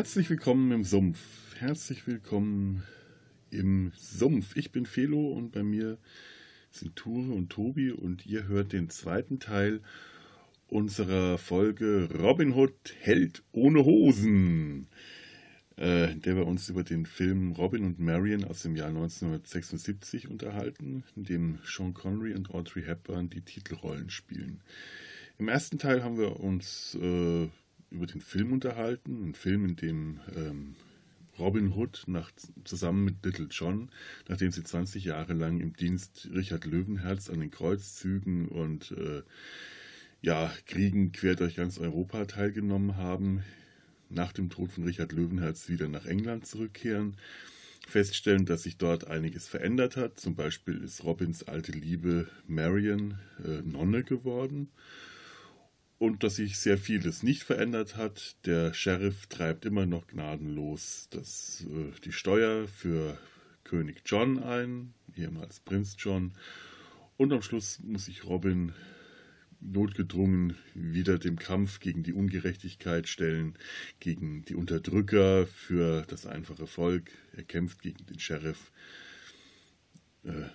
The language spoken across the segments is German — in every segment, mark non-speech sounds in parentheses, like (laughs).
Herzlich willkommen im Sumpf. Herzlich willkommen im Sumpf. Ich bin Felo und bei mir sind Ture und Tobi und ihr hört den zweiten Teil unserer Folge Robin Hood Held ohne Hosen, äh, in der wir uns über den Film Robin und Marion aus dem Jahr 1976 unterhalten, in dem Sean Connery und Audrey Hepburn die Titelrollen spielen. Im ersten Teil haben wir uns äh, über den Film unterhalten. Ein Film, in dem ähm, Robin Hood nach, zusammen mit Little John, nachdem sie 20 Jahre lang im Dienst Richard Löwenherz an den Kreuzzügen und äh, ja, Kriegen quer durch ganz Europa teilgenommen haben, nach dem Tod von Richard Löwenherz wieder nach England zurückkehren, feststellen, dass sich dort einiges verändert hat. Zum Beispiel ist Robins alte Liebe Marion äh, Nonne geworden und dass sich sehr vieles nicht verändert hat. Der Sheriff treibt immer noch gnadenlos das, äh, die Steuer für König John ein, ehemals Prinz John. Und am Schluss muss sich Robin notgedrungen wieder dem Kampf gegen die Ungerechtigkeit stellen, gegen die Unterdrücker für das einfache Volk. Er kämpft gegen den Sheriff, äh,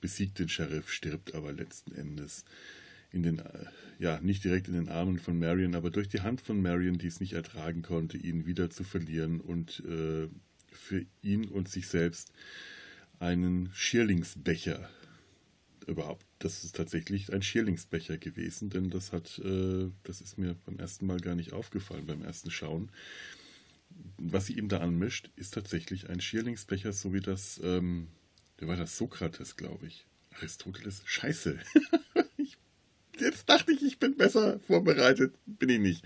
besiegt den Sheriff, stirbt aber letzten Endes in den, ja, nicht direkt in den Armen von Marion, aber durch die Hand von Marion, die es nicht ertragen konnte, ihn wieder zu verlieren und äh, für ihn und sich selbst einen Schierlingsbecher überhaupt. Das ist tatsächlich ein Schierlingsbecher gewesen, denn das hat, äh, das ist mir beim ersten Mal gar nicht aufgefallen, beim ersten Schauen. Was sie ihm da anmischt, ist tatsächlich ein Schierlingsbecher, so wie das, ähm, der war das Sokrates, glaube ich. Aristoteles? Scheiße. (laughs) jetzt dachte ich, ich bin besser vorbereitet. Bin ich nicht.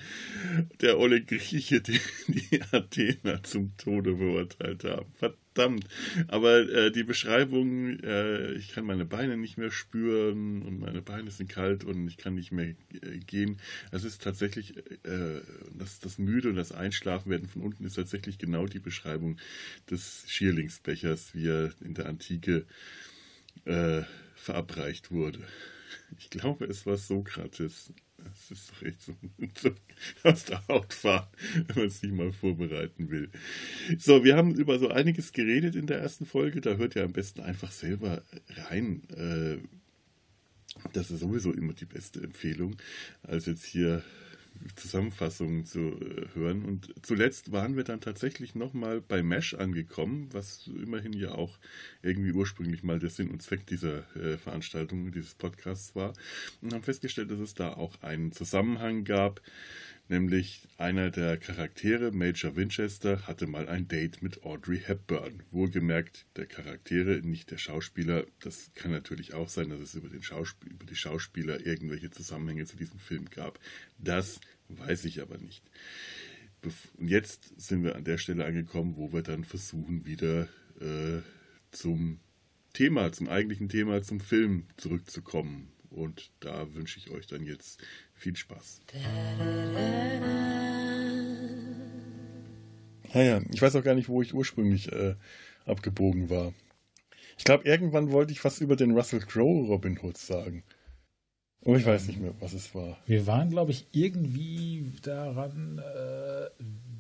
Der Olle Grieche, die, die Athener zum Tode beurteilt haben. Verdammt. Aber äh, die Beschreibung, äh, ich kann meine Beine nicht mehr spüren und meine Beine sind kalt und ich kann nicht mehr äh, gehen. Es ist tatsächlich, äh, das, das Müde und das Einschlafen werden von unten ist tatsächlich genau die Beschreibung des Schierlingsbechers, wie er in der Antike äh, verabreicht wurde. Ich glaube, es war Sokrates. Das ist doch echt so, so aus der Haut fahren, wenn man sich mal vorbereiten will. So, wir haben über so einiges geredet in der ersten Folge. Da hört ihr am besten einfach selber rein. Äh, das ist sowieso immer die beste Empfehlung, als jetzt hier Zusammenfassungen zu äh, hören. Und zuletzt waren wir dann tatsächlich nochmal bei Mesh angekommen, was immerhin ja auch irgendwie ursprünglich mal der Sinn und Zweck dieser äh, Veranstaltung, dieses Podcasts war. Und haben festgestellt, dass es da auch einen Zusammenhang gab, nämlich einer der Charaktere, Major Winchester, hatte mal ein Date mit Audrey Hepburn. Wohlgemerkt, der Charaktere, nicht der Schauspieler. Das kann natürlich auch sein, dass es über, den Schauspiel, über die Schauspieler irgendwelche Zusammenhänge zu diesem Film gab. Das weiß ich aber nicht. Und jetzt sind wir an der Stelle angekommen, wo wir dann versuchen, wieder äh, zum Thema, zum eigentlichen Thema, zum Film zurückzukommen. Und da wünsche ich euch dann jetzt viel Spaß. Naja, ich weiß auch gar nicht, wo ich ursprünglich äh, abgebogen war. Ich glaube, irgendwann wollte ich was über den Russell Crowe Robin Hood sagen. Aber ich weiß nicht mehr, was es war. Wir waren, glaube ich, irgendwie daran, äh,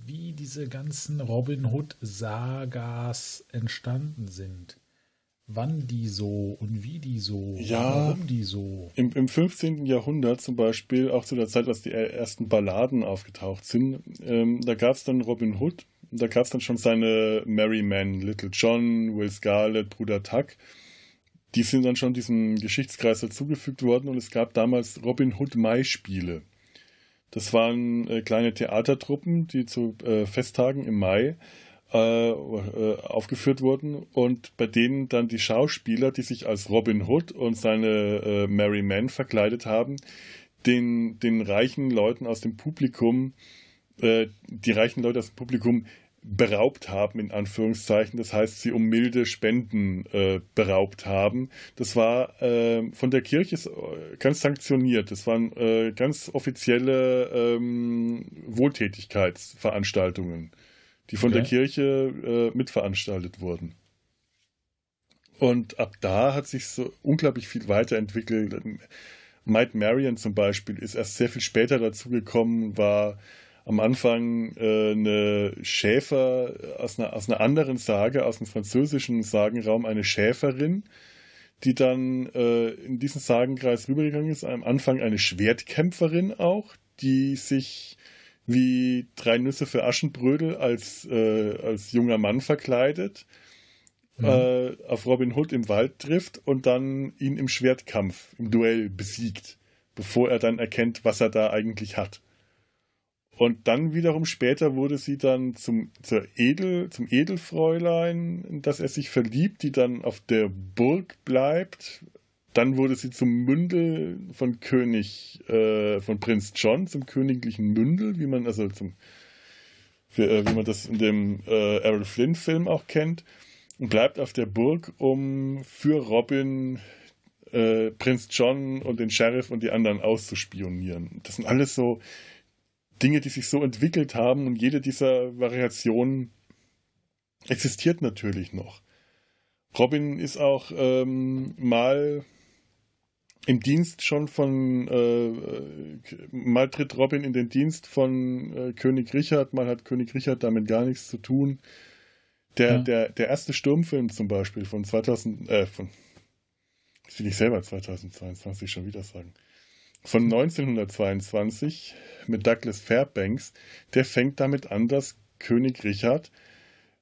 wie diese ganzen Robin Hood-Sagas entstanden sind. Wann die so und wie die so, ja, warum die so. Im, Im 15. Jahrhundert zum Beispiel, auch zu der Zeit, als die ersten Balladen aufgetaucht sind, ähm, da gab es dann Robin Hood, da gab es dann schon seine Merry Men, Little John, Will Scarlet, Bruder Tuck die sind dann schon diesem Geschichtskreis dazugefügt worden und es gab damals Robin Hood Mai-Spiele. Das waren äh, kleine Theatertruppen, die zu äh, Festtagen im Mai äh, äh, aufgeführt wurden und bei denen dann die Schauspieler, die sich als Robin Hood und seine äh, Mary Men verkleidet haben, den, den reichen Leuten aus dem Publikum, äh, die reichen Leute aus dem Publikum beraubt haben, in Anführungszeichen. Das heißt, sie um milde Spenden äh, beraubt haben. Das war äh, von der Kirche äh, ganz sanktioniert. Das waren äh, ganz offizielle ähm, Wohltätigkeitsveranstaltungen, die von okay. der Kirche äh, mitveranstaltet wurden. Und ab da hat sich so unglaublich viel weiterentwickelt. Mike Marion zum Beispiel ist erst sehr viel später dazugekommen, war am Anfang äh, eine Schäfer aus einer, aus einer anderen Sage, aus dem französischen Sagenraum, eine Schäferin, die dann äh, in diesen Sagenkreis rübergegangen ist. Am Anfang eine Schwertkämpferin auch, die sich wie drei Nüsse für Aschenbrödel als, äh, als junger Mann verkleidet, mhm. äh, auf Robin Hood im Wald trifft und dann ihn im Schwertkampf, im Duell besiegt, bevor er dann erkennt, was er da eigentlich hat. Und dann wiederum später wurde sie dann zum, zur Edel, zum Edelfräulein, in das er sich verliebt, die dann auf der Burg bleibt. Dann wurde sie zum Mündel von König, äh, von Prinz John, zum königlichen Mündel, wie man also zum, für, äh, wie man das in dem äh, Errol Flynn-Film auch kennt, und bleibt auf der Burg, um für Robin äh, Prinz John und den Sheriff und die anderen auszuspionieren. Das sind alles so Dinge, die sich so entwickelt haben und jede dieser Variationen existiert natürlich noch. Robin ist auch ähm, mal im Dienst schon von, äh, mal tritt Robin in den Dienst von äh, König Richard, mal hat König Richard damit gar nichts zu tun. Der, ja. der, der erste Sturmfilm zum Beispiel von 2000, äh, von, das will ich selber 2022 schon wieder sagen, von 1922 mit Douglas Fairbanks, der fängt damit an, dass König Richard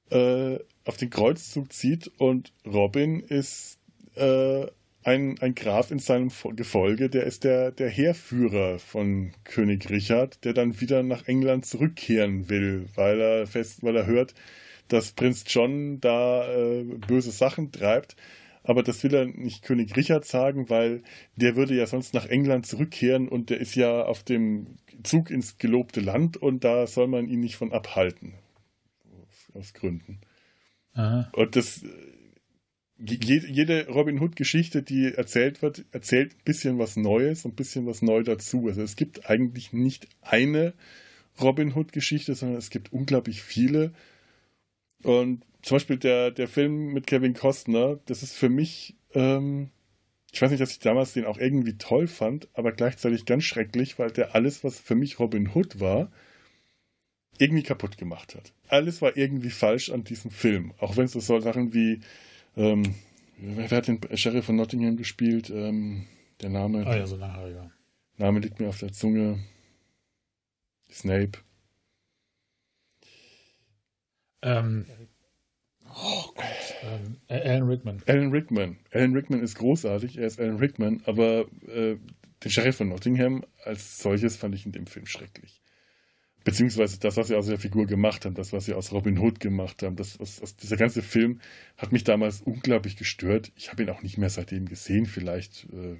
äh, auf den Kreuzzug zieht und Robin ist äh, ein, ein Graf in seinem Gefolge, der ist der, der Heerführer von König Richard, der dann wieder nach England zurückkehren will, weil er fest, weil er hört, dass Prinz John da äh, böse Sachen treibt. Aber das will er nicht König Richard sagen, weil der würde ja sonst nach England zurückkehren und der ist ja auf dem Zug ins gelobte Land und da soll man ihn nicht von abhalten. Aus Gründen. Aha. Und das, jede Robin Hood-Geschichte, die erzählt wird, erzählt ein bisschen was Neues und ein bisschen was neu dazu. Also es gibt eigentlich nicht eine Robin Hood-Geschichte, sondern es gibt unglaublich viele. Und zum Beispiel der, der Film mit Kevin Costner, das ist für mich, ähm, ich weiß nicht, dass ich damals den auch irgendwie toll fand, aber gleichzeitig ganz schrecklich, weil der alles, was für mich Robin Hood war, irgendwie kaputt gemacht hat. Alles war irgendwie falsch an diesem Film. Auch wenn es so Sachen wie, ähm, wer, wer, hat den Sheriff von Nottingham gespielt? Ähm, der Name. Ah ja, so nachher. Name liegt mir auf der Zunge. Snape. Ähm, oh Gott. Ähm, Alan Rickman. Alan Rickman. Alan Rickman ist großartig, er ist Alan Rickman, aber äh, den Sheriff von Nottingham als solches fand ich in dem Film schrecklich. Beziehungsweise das, was sie aus der Figur gemacht haben, das, was sie aus Robin Hood gemacht haben, das, was, was, dieser ganze Film hat mich damals unglaublich gestört. Ich habe ihn auch nicht mehr seitdem gesehen, vielleicht. Äh,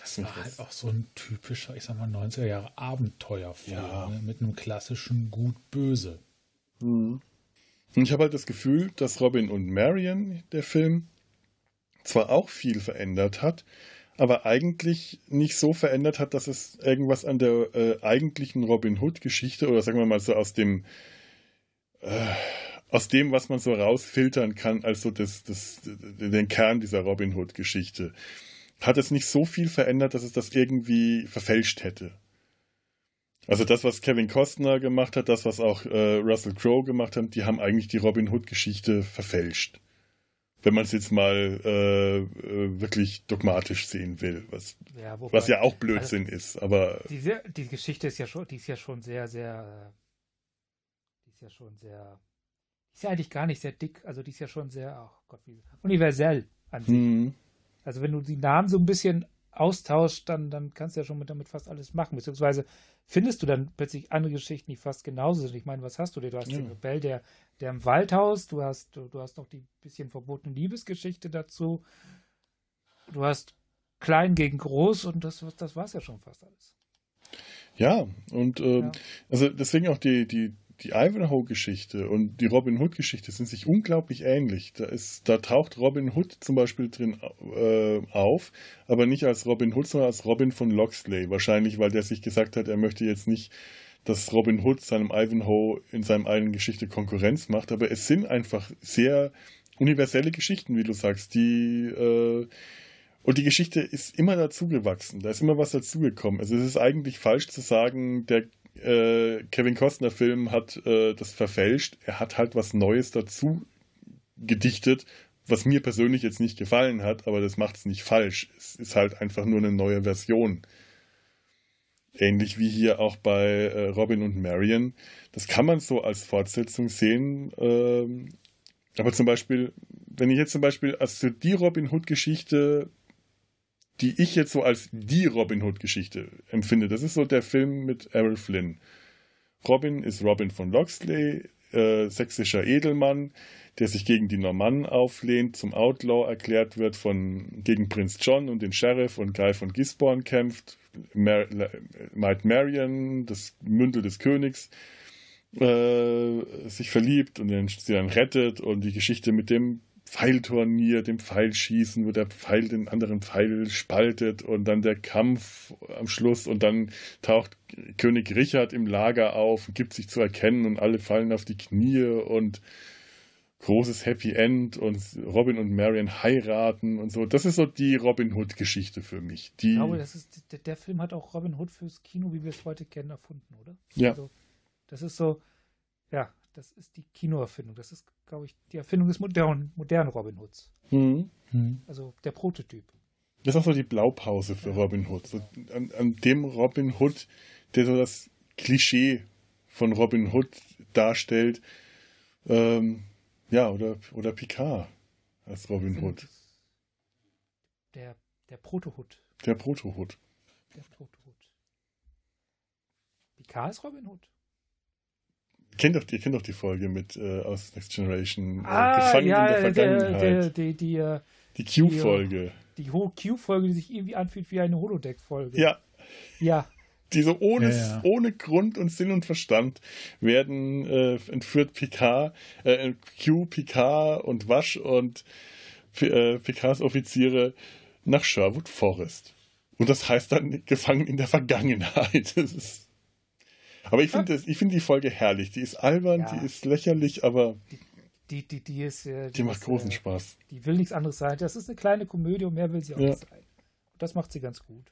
das war halt auch so ein typischer, ich sag mal, 90er Jahre Abenteuerfilm ja. ne? mit einem klassischen Gut-Böse. Mhm. Und ich habe halt das Gefühl, dass Robin und Marion, der Film, zwar auch viel verändert hat, aber eigentlich nicht so verändert hat, dass es irgendwas an der äh, eigentlichen Robin Hood-Geschichte oder sagen wir mal so aus dem äh, aus dem, was man so rausfiltern kann, also das, das, den Kern dieser Robin Hood-Geschichte, hat es nicht so viel verändert, dass es das irgendwie verfälscht hätte. Also das, was Kevin Costner gemacht hat, das, was auch äh, Russell Crowe gemacht hat, die haben eigentlich die Robin Hood-Geschichte verfälscht. Wenn man es jetzt mal äh, äh, wirklich dogmatisch sehen will, was ja, wobei, was ja auch Blödsinn also, ist. Aber die, die Geschichte ist ja schon, die ist ja schon sehr, sehr, die ist ja schon sehr, die ist ja eigentlich gar nicht sehr dick. Also die ist ja schon sehr, oh Gott, wie universell an sich. Mhm. Also wenn du die Namen so ein bisschen austauscht, dann, dann kannst du ja schon mit, damit fast alles machen. Beziehungsweise findest du dann plötzlich andere Geschichten, die fast genauso sind. Ich meine, was hast du denn? Du hast ja. den Rebell, der, der im Waldhaus, du hast, du, du hast noch die bisschen verbotene Liebesgeschichte dazu. Du hast klein gegen groß und das, das war es ja schon fast alles. Ja, und äh, ja. also deswegen auch die, die, die Ivanhoe-Geschichte und die Robin Hood-Geschichte sind sich unglaublich ähnlich. Da, ist, da taucht Robin Hood zum Beispiel drin äh, auf, aber nicht als Robin Hood, sondern als Robin von Loxley. Wahrscheinlich, weil der sich gesagt hat, er möchte jetzt nicht, dass Robin Hood seinem Ivanhoe in seinem eigenen Geschichte Konkurrenz macht, aber es sind einfach sehr universelle Geschichten, wie du sagst, die äh, und die Geschichte ist immer dazugewachsen, da ist immer was dazugekommen. Also es ist eigentlich falsch zu sagen, der äh, Kevin Costner Film hat äh, das verfälscht. Er hat halt was Neues dazu gedichtet, was mir persönlich jetzt nicht gefallen hat, aber das macht es nicht falsch. Es ist halt einfach nur eine neue Version. Ähnlich wie hier auch bei äh, Robin und Marion. Das kann man so als Fortsetzung sehen. Ähm, aber zum Beispiel, wenn ich jetzt zum Beispiel also die Robin Hood-Geschichte, die ich jetzt so als die Robin Hood-Geschichte empfinde, das ist so der Film mit Errol Flynn. Robin ist Robin von Loxley, äh, sächsischer Edelmann, der sich gegen die Normannen auflehnt, zum Outlaw erklärt wird, von, gegen Prinz John und den Sheriff und Guy von Gisborne kämpft, Mar Maid Marion, das Mündel des Königs, äh, sich verliebt und den, sie dann rettet und die Geschichte mit dem Pfeilturnier, dem Pfeilschießen, wo der Pfeil den anderen Pfeil spaltet und dann der Kampf am Schluss und dann taucht König Richard im Lager auf und gibt sich zu erkennen und alle fallen auf die Knie und großes Happy End und Robin und Marion heiraten und so. Das ist so die Robin Hood-Geschichte für mich. Die, ich glaube, das ist, der, der, Film hat auch Robin Hood fürs Kino, wie wir es heute kennen, erfunden, oder? Ja. Also, das ist so, ja, das ist die Kinoerfindung. Das ist, glaube ich, die Erfindung des modernen, modernen Robin Hoods. Mhm. Also der Prototyp. Das ist auch so die Blaupause für ja. Robin Hood. So an, an, dem Robin Hood, der so das Klischee von Robin Hood darstellt, ähm, ja, oder, oder Picard als Robin Hood. Der, der Proto-Hood. Der Proto-Hood. Der Proto-Hood. Picard ist Robin Hood. Ihr kennt doch, ihr kennt doch die Folge mit äh, aus Next Generation. Äh, ah, Gefangen ja, in der Vergangenheit. Der, der, die, die, äh, die Q-Folge. Die, die Q-Folge, die sich irgendwie anfühlt wie eine Holodeck-Folge. Ja. Ja die so ohne, ja, ja. ohne Grund und Sinn und Verstand werden äh, entführt Picard, äh, Q, Picard und Wasch und äh, Picards Offiziere nach Sherwood Forest. Und das heißt dann gefangen in der Vergangenheit. (laughs) Ist, aber ich finde find die Folge herrlich. Die ist albern, ja. die ist lächerlich, aber. Die, die, die, ist. Äh, die, die macht ist, großen äh, Spaß. Die will nichts anderes sein. Das ist eine kleine Komödie und mehr will sie auch nicht sein. Und das macht sie ganz gut.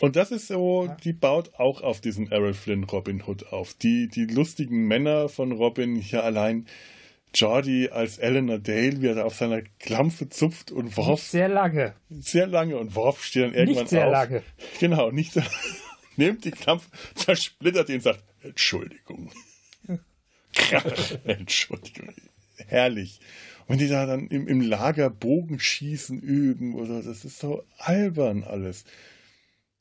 Und das ist so, die baut auch auf diesen Errol Flynn Robin Hood auf. Die, die lustigen Männer von Robin hier allein. Jordi als Eleanor Dale, wie er auf seiner Klampfe zupft und Worf. Nicht sehr lange. Sehr lange und Worf steht dann irgendwann nicht sehr auf. lange. Genau, nicht so. Nimmt die Klampfe, zersplittert ihn und sagt, Entschuldigung. (laughs) Entschuldigung. Herrlich. Und die da dann im, im Lager Bogenschießen üben oder das ist so albern alles.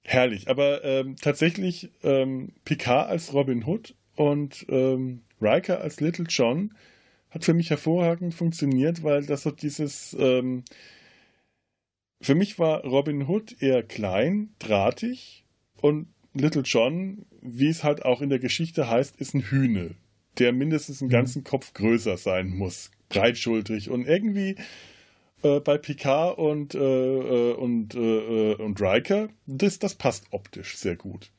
Herrlich, aber ähm, tatsächlich ähm, Picard als Robin Hood und ähm, Riker als Little John hat für mich hervorragend funktioniert, weil das so dieses ähm, für mich war Robin Hood eher klein, drahtig und Little John, wie es halt auch in der Geschichte heißt, ist ein Hühne, der mindestens einen mhm. ganzen Kopf größer sein muss, breitschultrig und irgendwie äh, bei Picard und, äh, äh und, äh, äh, und Riker, das, das passt optisch sehr gut.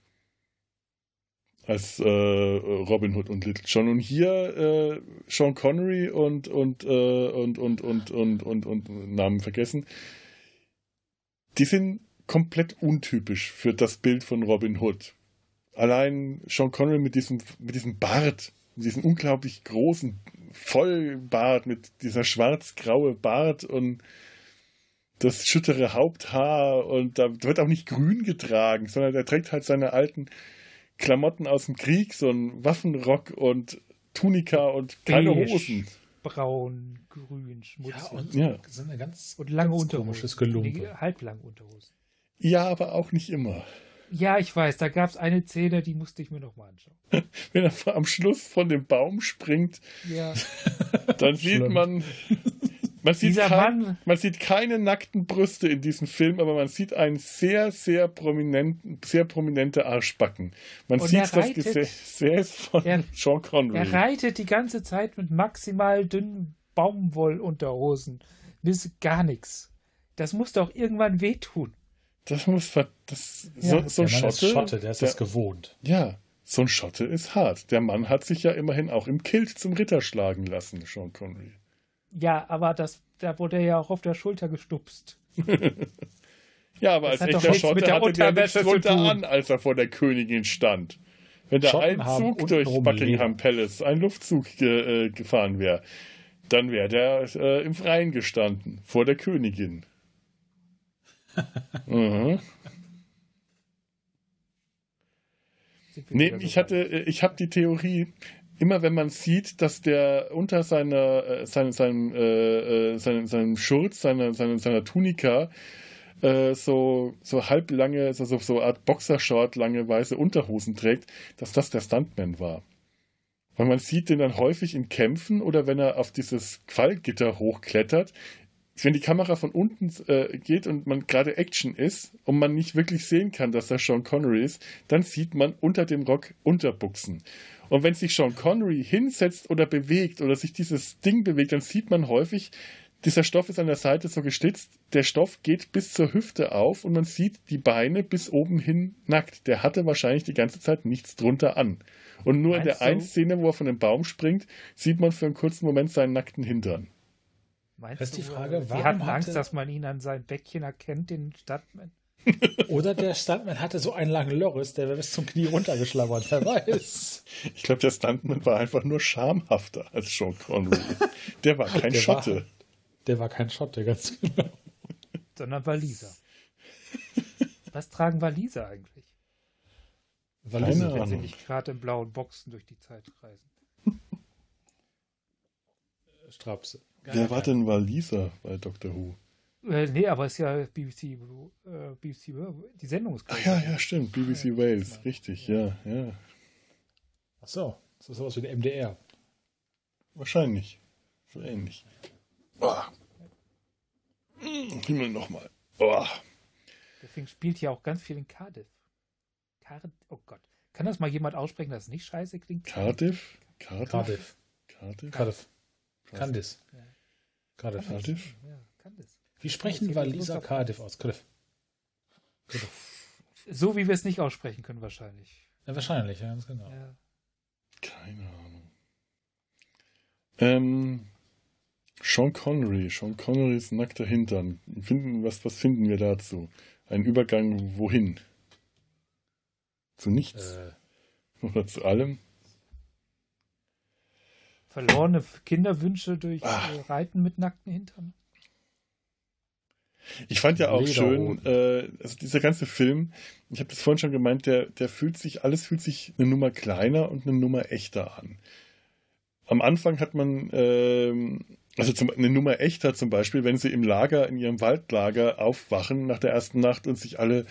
Als Robin Hood und Little John. Und hier Sean Connery und, und, und, und, und, und, und, und, Namen vergessen. Die sind komplett untypisch für das Bild von Robin Hood. Allein Sean Connery mit diesem, mit diesem Bart, mit diesem unglaublich großen Vollbart mit dieser schwarz-graue Bart und das schüttere Haupthaar und da wird auch nicht grün getragen, sondern er trägt halt seine alten Klamotten aus dem Krieg, so ein Waffenrock und Tunika und keine Beige, Hosen. Braun, grün, schmutzig. Ja, und ja. So eine ganz, und lange ganz Unterhosen. Halblange Unterhosen. Ja, aber auch nicht immer. Ja, ich weiß, da gab es eine Szene, die musste ich mir nochmal anschauen. (laughs) Wenn er am Schluss von dem Baum springt, ja. (laughs) dann sieht man, man sieht, kein, man sieht keine nackten Brüste in diesem Film, aber man sieht einen sehr, sehr prominenten, sehr prominente Arschbacken. Man Und sieht das Gesäß von er, Sean Connery. Er reitet die ganze Zeit mit maximal dünnen Baumwollunterhosen. Das ist gar nichts. Das muss doch irgendwann wehtun. Das muss das so, ja, so ein Schotte, ist Schotte, der ist der, das gewohnt. Ja, so ein Schotte ist hart. Der Mann hat sich ja immerhin auch im Kilt zum Ritter schlagen lassen, Sean Connery. Ja, aber das, da wurde er ja auch auf der Schulter gestupst. (laughs) ja, aber das als echter Schotte hatte der nichts runter an, als er vor der Königin stand. wenn da ein Zug durch Buckingham Palace, ein Luftzug ge, äh, gefahren wäre, dann wäre der äh, im Freien gestanden, vor der Königin. Mhm. Nee, ich hatte, äh, ich habe die Theorie, immer wenn man sieht, dass der unter seiner, äh, seinem, seinem, äh, seinem, seinem Schurz, seiner, seiner, seiner Tunika, äh, so, so halblange, so, so, so Art Boxershort, lange weiße Unterhosen trägt, dass das der Stuntman war. Weil man sieht den dann häufig in Kämpfen oder wenn er auf dieses Qualgitter hochklettert, wenn die Kamera von unten äh, geht und man gerade Action ist und man nicht wirklich sehen kann, dass das Sean Connery ist, dann sieht man unter dem Rock Unterbuchsen. Und wenn sich Sean Connery hinsetzt oder bewegt oder sich dieses Ding bewegt, dann sieht man häufig, dieser Stoff ist an der Seite so gestützt, der Stoff geht bis zur Hüfte auf und man sieht die Beine bis oben hin nackt. Der hatte wahrscheinlich die ganze Zeit nichts drunter an. Und nur Meinst in der einen Szene, wo er von dem Baum springt, sieht man für einen kurzen Moment seinen nackten Hintern. Meinst das ist die Frage, warum Sie hatten Angst, hatte... dass man ihn an seinem Bäckchen erkennt, den Stuntman. (laughs) Oder der Stuntman hatte so einen langen Loris, der wäre bis zum Knie runtergeschlabbert, wer weiß. Ich glaube, der Stuntman war einfach nur schamhafter als Sean Connery. Der war (laughs) kein der Schotte. War, der war kein Schotte, ganz genau. Sondern Waliser. Was tragen Waliser eigentlich? Waliser, wenn sie nicht gerade in blauen Boxen durch die Zeit reisen. Strapse. Wer war denn Waliser bei Doctor Who? Äh, nee, aber es ist ja BBC, äh, BBC, die Sendung ist Ach ja, ja, stimmt, BBC ja, Wales, richtig, ja, ja. Ach so, das ist sowas wie der MDR. Wahrscheinlich, so ähnlich. Oh. Himmel nochmal. Oh. Deswegen spielt hier auch ganz viel in Cardiff. Card oh Gott. Kann das mal jemand aussprechen, dass es nicht scheiße klingt? Cardiff? Cardiff? Cardiff. Cardiff? Cardiff. Candice. Ja. Cardiff. Cardiff? Ja, Candice. Wie sprechen Waliser Cardiff aus? Cardiff. So wie wir es nicht aussprechen können, wahrscheinlich. Ja, wahrscheinlich, ja, ganz genau. Ja. Keine Ahnung. Ähm, Sean Connery. Sean Connerys nackter Hintern. Finden, was, was finden wir dazu? Ein Übergang wohin? Zu nichts? Äh. Oder zu allem? Verlorene Kinderwünsche durch Ach. Äh, Reiten mit nackten Hintern. Ich fand ja auch Lederhoden. schön, äh, also dieser ganze Film, ich habe das vorhin schon gemeint, der, der fühlt sich, alles fühlt sich eine Nummer kleiner und eine Nummer echter an. Am Anfang hat man ähm, also zum, eine Nummer echter zum Beispiel, wenn sie im Lager, in ihrem Waldlager aufwachen nach der ersten Nacht und sich alle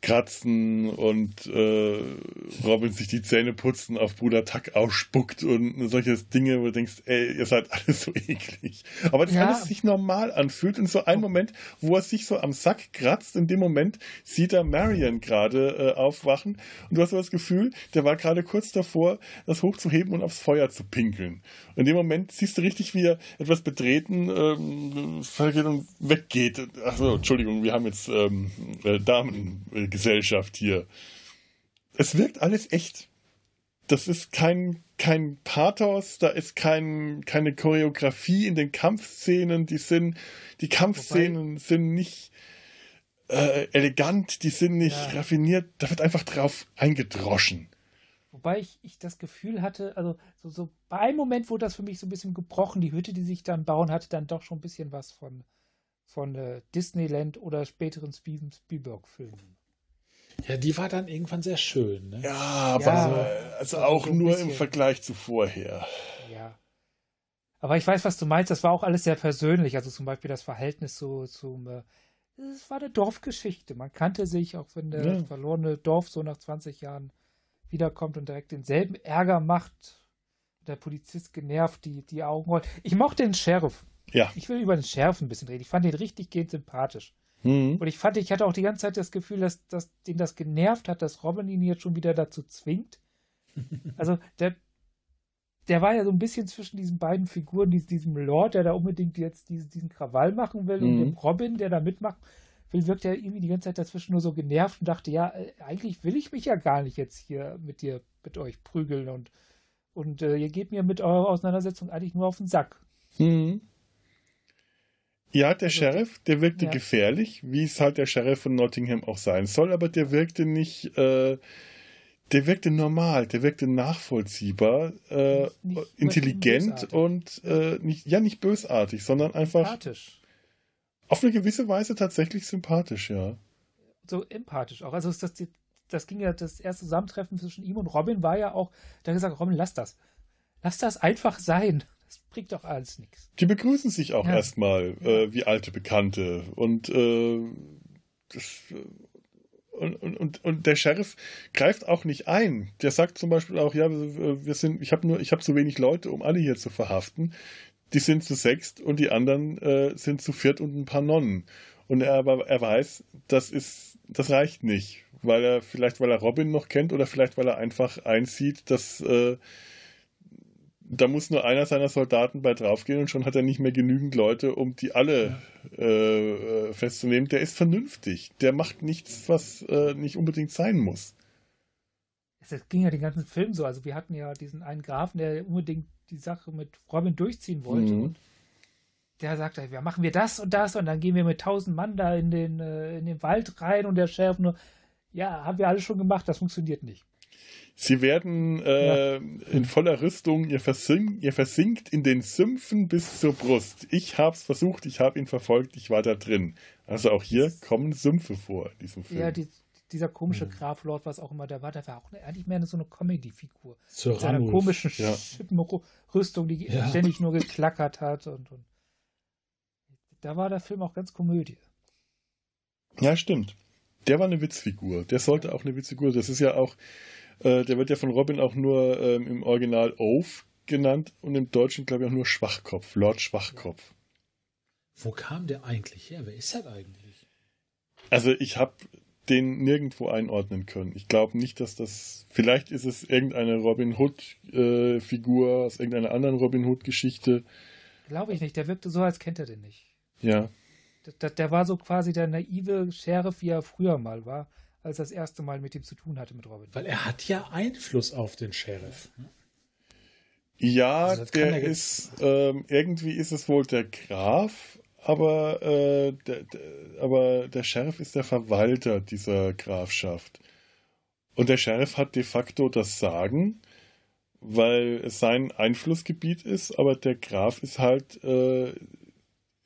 kratzen und äh, Robin sich die Zähne putzen, auf Bruder Tuck ausspuckt und solche Dinge, wo du denkst, ey, ihr seid (laughs) alle so eklig. Aber das ja. alles sich normal anfühlt und so ein Moment, wo er sich so am Sack kratzt, in dem Moment sieht er Marion gerade äh, aufwachen und du hast so das Gefühl, der war gerade kurz davor, das hochzuheben und aufs Feuer zu pinkeln. Und in dem Moment siehst du richtig, wie er etwas betreten ähm, und weggeht. Achso, Entschuldigung, wir haben jetzt ähm, äh, Damengesellschaft hier. Es wirkt alles echt. Das ist kein, kein Pathos, da ist kein, keine Choreografie in den Kampfszenen, die sind, die Kampfszenen Wobei, sind nicht äh, elegant, die sind nicht ja. raffiniert, da wird einfach drauf eingedroschen. Wobei ich, ich das Gefühl hatte, also so, so bei einem Moment wurde das für mich so ein bisschen gebrochen. Die Hütte, die sich dann bauen, hatte dann doch schon ein bisschen was von, von äh, Disneyland oder späteren Spielberg-Filmen. Ja, die war dann irgendwann sehr schön. Ne? Ja, aber ja, also auch so nur im Vergleich zu vorher. Ja. Aber ich weiß, was du meinst. Das war auch alles sehr persönlich. Also zum Beispiel das Verhältnis so zum. Äh, es war eine Dorfgeschichte. Man kannte sich, auch wenn der ja. verlorene Dorf so nach 20 Jahren wiederkommt und direkt denselben Ärger macht. Der Polizist genervt die, die Augen rollt. Ich mochte den Sheriff. Ja. Ich will über den Sheriff ein bisschen reden. Ich fand den richtig gehend sympathisch. Mhm. Und ich fand, ich hatte auch die ganze Zeit das Gefühl, dass, dass den das genervt hat, dass Robin ihn jetzt schon wieder dazu zwingt. (laughs) Also der, der war ja so ein bisschen zwischen diesen beiden Figuren, diesem Lord, der da unbedingt jetzt diesen, diesen Krawall machen will, mhm. und dem Robin, der da mitmacht. Phil wirkt ja irgendwie die ganze Zeit dazwischen nur so genervt und dachte, ja, äh, eigentlich will ich mich ja gar nicht jetzt hier mit dir, mit euch prügeln und, und äh, ihr geht mir mit eurer Auseinandersetzung eigentlich nur auf den Sack. Mhm. Ja, der also, Sheriff, der wirkte ja. gefährlich, wie es halt der Sheriff von Nottingham auch sein soll, aber der wirkte nicht, äh, der wirkte normal, der wirkte nachvollziehbar, äh, intelligent und äh, nicht, ja nicht bösartig, sondern einfach sympathisch. Auf eine gewisse Weise tatsächlich sympathisch, ja. So empathisch auch. Also das, das ging ja, das erste Zusammentreffen zwischen ihm und Robin war ja auch, da hat gesagt, Robin, lass das. Lass das einfach sein. Das bringt doch alles nichts. Die begrüßen sich auch ja. erstmal äh, wie alte Bekannte und äh, das, äh, und, und, und der Sheriff greift auch nicht ein. Der sagt zum Beispiel auch, ja, wir sind, ich habe nur, ich habe zu wenig Leute, um alle hier zu verhaften. Die sind zu sechst und die anderen äh, sind zu viert und ein paar Nonnen. Und er aber er weiß, das ist, das reicht nicht, weil er vielleicht, weil er Robin noch kennt oder vielleicht, weil er einfach einsieht, dass äh, da muss nur einer seiner Soldaten bei draufgehen und schon hat er nicht mehr genügend Leute, um die alle ja. äh, festzunehmen. Der ist vernünftig. Der macht nichts, was äh, nicht unbedingt sein muss. Das ging ja den ganzen Film so. Also wir hatten ja diesen einen Grafen, der unbedingt die Sache mit Robin durchziehen wollte. Mhm. Und der sagte, ja, machen wir das und das und dann gehen wir mit tausend Mann da in den, äh, in den Wald rein und der Sheriff nur, ja, haben wir alles schon gemacht, das funktioniert nicht. Sie werden äh, ja. in voller Rüstung, ihr, versink, ihr versinkt in den Sümpfen bis zur Brust. Ich hab's versucht, ich habe ihn verfolgt, ich war da drin. Also auch hier kommen Sümpfe vor in diesem Film. Ja, die, dieser komische mhm. Graf Lord, was auch immer der war, der war auch eigentlich mehr so eine Comedy-Figur. Mit seiner komischen ja. Rüstung, die ja. ständig nur geklackert hat und, und da war der Film auch ganz Komödie. Ja, stimmt. Der war eine Witzfigur. Der sollte auch eine Witzfigur. Das ist ja auch äh, der wird ja von Robin auch nur ähm, im Original Oath genannt und im Deutschen, glaube ich, auch nur Schwachkopf, Lord Schwachkopf. Wo kam der eigentlich her? Wer ist das eigentlich? Also ich habe den nirgendwo einordnen können. Ich glaube nicht, dass das. Vielleicht ist es irgendeine Robin Hood-Figur äh, aus irgendeiner anderen Robin Hood-Geschichte. Glaube ich nicht. Der wirkte so, als kennt er den nicht. Ja. Der, der, war so quasi der naive Sheriff, wie er früher mal war als er das erste Mal mit ihm zu tun hatte, mit Robin. Weil er hat ja Einfluss auf den Sheriff. Ja, also der ist, ähm, irgendwie ist es wohl der Graf, aber, äh, der, der, aber der Sheriff ist der Verwalter dieser Grafschaft. Und der Sheriff hat de facto das Sagen, weil es sein Einflussgebiet ist, aber der Graf ist halt, äh,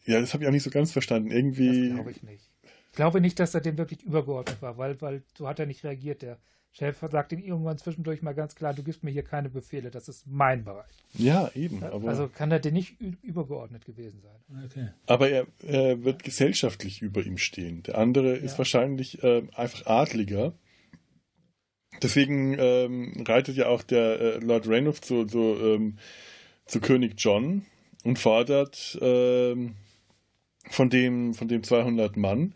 ja, das habe ich auch nicht so ganz verstanden. Irgendwie. Das glaube ich nicht. Ich glaube nicht, dass er dem wirklich übergeordnet war, weil, weil so hat er nicht reagiert. Der Chef sagt ihm irgendwann zwischendurch mal ganz klar, du gibst mir hier keine Befehle, das ist mein Bereich. Ja, eben. also kann er dir nicht übergeordnet gewesen sein. Okay. Aber er, er, wird gesellschaftlich über ihm stehen. Der andere ja. ist wahrscheinlich äh, einfach Adliger. Deswegen ähm, reitet ja auch der äh, Lord Rainulf zu, zu, ähm, zu König John und fordert ähm, von dem, von dem 200 Mann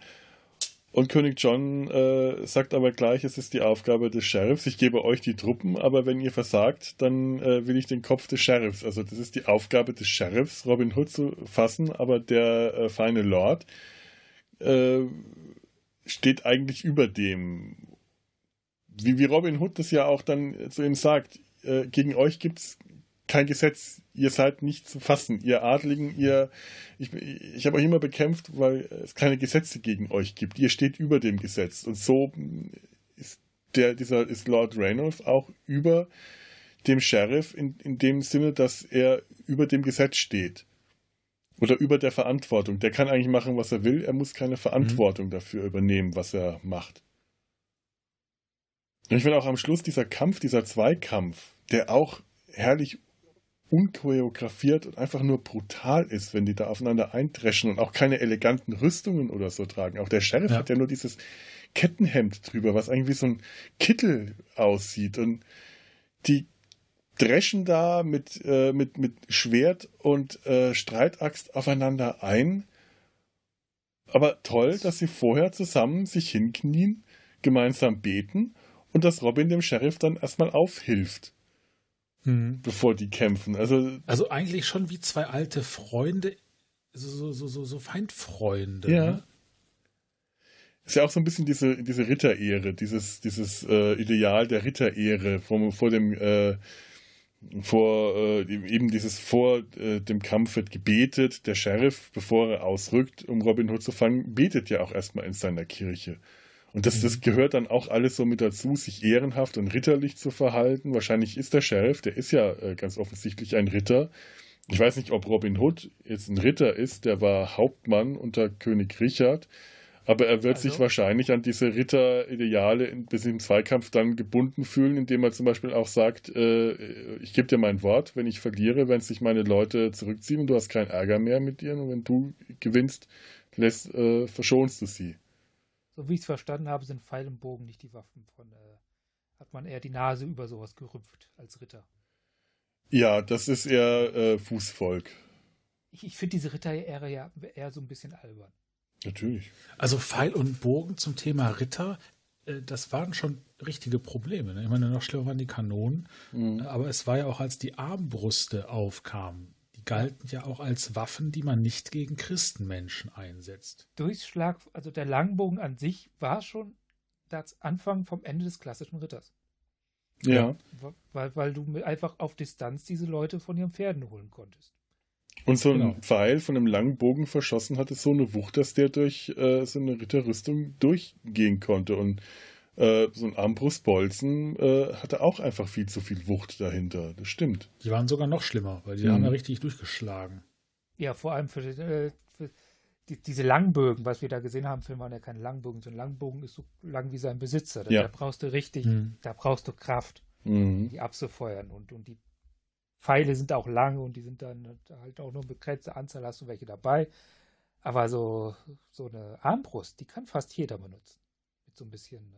und König John äh, sagt aber gleich, es ist die Aufgabe des Sheriffs. Ich gebe euch die Truppen, aber wenn ihr versagt, dann äh, will ich den Kopf des Sheriffs. Also das ist die Aufgabe des Sheriffs, Robin Hood zu fassen, aber der äh, feine Lord äh, steht eigentlich über dem. Wie, wie Robin Hood das ja auch dann zu ihm sagt, äh, gegen euch gibt es kein Gesetz. Ihr seid nicht zu fassen. Ihr Adligen, ihr, ich, ich habe euch immer bekämpft, weil es keine Gesetze gegen euch gibt. Ihr steht über dem Gesetz. Und so ist der, dieser, ist Lord Reynolds auch über dem Sheriff in, in dem Sinne, dass er über dem Gesetz steht. Oder über der Verantwortung. Der kann eigentlich machen, was er will. Er muss keine Verantwortung mhm. dafür übernehmen, was er macht. Und ich finde auch am Schluss dieser Kampf, dieser Zweikampf, der auch herrlich unchoreografiert und einfach nur brutal ist, wenn die da aufeinander eindreschen und auch keine eleganten Rüstungen oder so tragen. Auch der Sheriff ja. hat ja nur dieses Kettenhemd drüber, was eigentlich wie so ein Kittel aussieht. Und die dreschen da mit, äh, mit, mit Schwert und äh, Streitaxt aufeinander ein. Aber toll, dass sie vorher zusammen sich hinknien, gemeinsam beten und dass Robin dem Sheriff dann erstmal aufhilft mhm. bevor die kämpfen. Also, also eigentlich schon wie zwei alte Freunde, so, so, so, so Feindfreunde. Ja. Ne? Ist ja auch so ein bisschen diese, diese Ritterehre, dieses, dieses äh, Ideal der Ritterehre vor, vor dem äh, vor äh, eben dieses vor äh, dem Kampf wird gebetet. Der Sheriff, bevor er ausrückt, um Robin Hood zu fangen, betet ja auch erstmal in seiner Kirche. Und das, das gehört dann auch alles so mit dazu, sich ehrenhaft und ritterlich zu verhalten. Wahrscheinlich ist der Sheriff, der ist ja äh, ganz offensichtlich ein Ritter. Ich weiß nicht, ob Robin Hood jetzt ein Ritter ist, der war Hauptmann unter König Richard. Aber er wird also? sich wahrscheinlich an diese Ritterideale bis im Zweikampf dann gebunden fühlen, indem er zum Beispiel auch sagt, äh, ich gebe dir mein Wort, wenn ich verliere, wenn sich meine Leute zurückziehen und du hast keinen Ärger mehr mit dir und wenn du gewinnst, lässt, äh, verschonst du sie so wie ich es verstanden habe, sind Pfeil und Bogen nicht die Waffen von, äh, hat man eher die Nase über sowas gerümpft als Ritter. Ja, das ist eher äh, Fußvolk. Ich, ich finde diese Ritter-Ära ja eher so ein bisschen albern. Natürlich. Also Pfeil und Bogen zum Thema Ritter, äh, das waren schon richtige Probleme. Ne? Ich meine, noch schlimmer waren die Kanonen, mhm. aber es war ja auch, als die Armbrüste aufkamen, galten ja auch als Waffen, die man nicht gegen Christenmenschen einsetzt. Durchschlag, also der Langbogen an sich war schon das Anfang vom Ende des klassischen Ritters. Ja. Weil, weil du einfach auf Distanz diese Leute von ihren Pferden holen konntest. Und so ein genau. Pfeil von einem langen Bogen verschossen hatte so eine Wucht, dass der durch äh, so eine Ritterrüstung durchgehen konnte. Und äh, so ein Armbrustbolzen äh, hatte auch einfach viel zu viel Wucht dahinter. Das stimmt. Die waren sogar noch schlimmer, weil die mhm. haben ja richtig durchgeschlagen. Ja, vor allem für, äh, für die, diese Langbögen, was wir da gesehen haben, Film waren ja keine Langbögen. So ein Langbogen ist so lang wie sein Besitzer. Da, ja. da brauchst du richtig, mhm. da brauchst du Kraft, mhm. die abzufeuern. Und, und die Pfeile sind auch lang und die sind dann halt auch nur eine begrenzte Anzahl, hast du welche dabei. Aber so, so eine Armbrust, die kann fast jeder benutzen. Mit so ein bisschen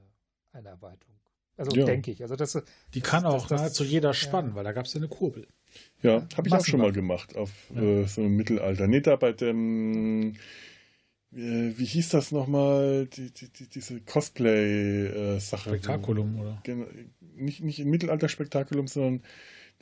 äh, Einarbeitung. Also ja. denke ich. Also das, die kann auch das, nahezu jeder spannen, ja. weil da gab es ja eine Kurbel. Ja, habe ich auch schon mal gemacht auf ja. äh, so einem Mittelalter. Nicht da bei dem, äh, wie hieß das nochmal, die, die, die, diese Cosplay-Sache. Spektakulum, oder? Nicht, nicht im Mittelalter-Spektakulum, sondern